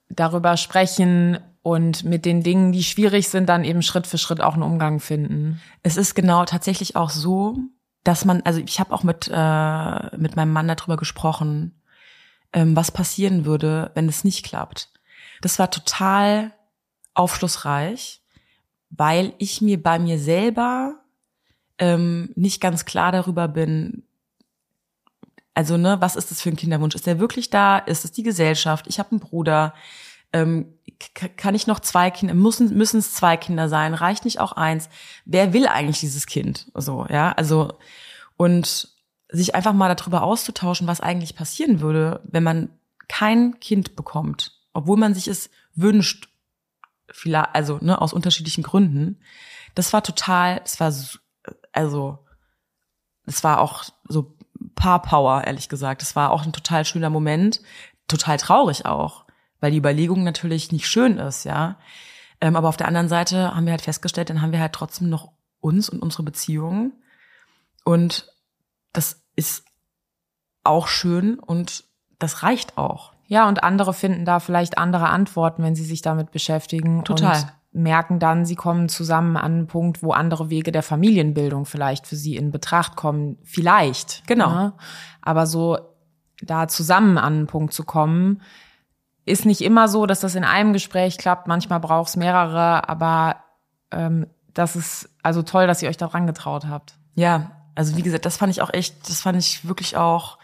darüber sprechen und mit den Dingen, die schwierig sind, dann eben Schritt für Schritt auch einen Umgang finden. Es ist genau tatsächlich auch so, dass man, also ich habe auch mit äh, mit meinem Mann darüber gesprochen, ähm, was passieren würde, wenn es nicht klappt. Das war total aufschlussreich, weil ich mir bei mir selber ähm, nicht ganz klar darüber bin, also ne, was ist das für ein Kinderwunsch? Ist der wirklich da? Ist es die Gesellschaft? Ich habe einen Bruder. Ähm, kann ich noch zwei Kinder? Müssen müssen es zwei Kinder sein? Reicht nicht auch eins? Wer will eigentlich dieses Kind? So ja, also und sich einfach mal darüber auszutauschen, was eigentlich passieren würde, wenn man kein Kind bekommt, obwohl man sich es wünscht vielleicht, also ne, aus unterschiedlichen Gründen. Das war total, es war also, es war auch so Paar Power, ehrlich gesagt. Es war auch ein total schöner Moment, total traurig auch, weil die Überlegung natürlich nicht schön ist, ja. Ähm, aber auf der anderen Seite haben wir halt festgestellt, dann haben wir halt trotzdem noch uns und unsere Beziehungen. Und das ist auch schön und das reicht auch. Ja, und andere finden da vielleicht andere Antworten, wenn sie sich damit beschäftigen. Total. Und merken dann, sie kommen zusammen an einen Punkt, wo andere Wege der Familienbildung vielleicht für sie in Betracht kommen. Vielleicht. Genau. Ne? Aber so da zusammen an einen Punkt zu kommen, ist nicht immer so, dass das in einem Gespräch klappt. Manchmal braucht es mehrere, aber ähm, das ist also toll, dass ihr euch daran getraut habt. Ja, also wie gesagt, das fand ich auch echt, das fand ich wirklich auch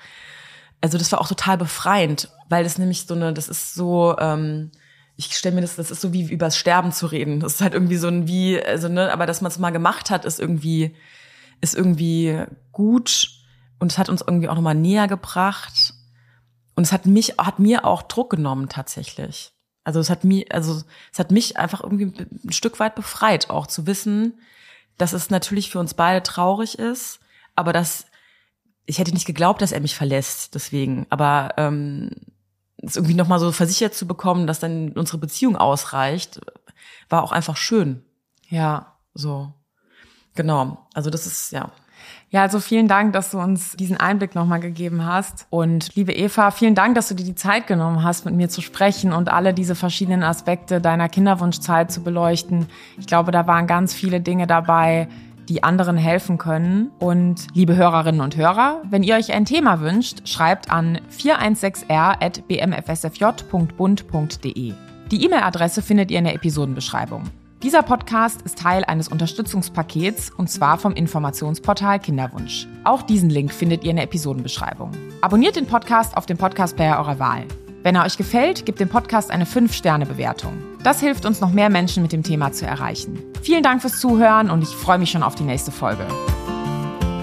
also das war auch total befreiend, weil das nämlich so eine, das ist so, ähm, ich stelle mir das, das ist so wie übers Sterben zu reden. Das ist halt irgendwie so ein wie, also ne, aber dass man es mal gemacht hat, ist irgendwie, ist irgendwie gut und es hat uns irgendwie auch nochmal näher gebracht und es hat mich, hat mir auch Druck genommen tatsächlich. Also es hat mir, also es hat mich einfach irgendwie ein Stück weit befreit, auch zu wissen, dass es natürlich für uns beide traurig ist, aber dass ich hätte nicht geglaubt, dass er mich verlässt, deswegen. Aber ähm, es irgendwie nochmal so versichert zu bekommen, dass dann unsere Beziehung ausreicht, war auch einfach schön. Ja. So. Genau. Also das ist, ja. Ja, also vielen Dank, dass du uns diesen Einblick nochmal gegeben hast. Und liebe Eva, vielen Dank, dass du dir die Zeit genommen hast, mit mir zu sprechen und alle diese verschiedenen Aspekte deiner Kinderwunschzeit zu beleuchten. Ich glaube, da waren ganz viele Dinge dabei, die anderen helfen können. Und liebe Hörerinnen und Hörer, wenn ihr euch ein Thema wünscht, schreibt an 416r.bmfsfj.bund.de. Die E-Mail-Adresse findet ihr in der Episodenbeschreibung. Dieser Podcast ist Teil eines Unterstützungspakets und zwar vom Informationsportal Kinderwunsch. Auch diesen Link findet ihr in der Episodenbeschreibung. Abonniert den Podcast auf dem Podcast-Player eurer Wahl. Wenn er euch gefällt, gebt dem Podcast eine 5-Sterne-Bewertung. Das hilft uns, noch mehr Menschen mit dem Thema zu erreichen. Vielen Dank fürs Zuhören und ich freue mich schon auf die nächste Folge.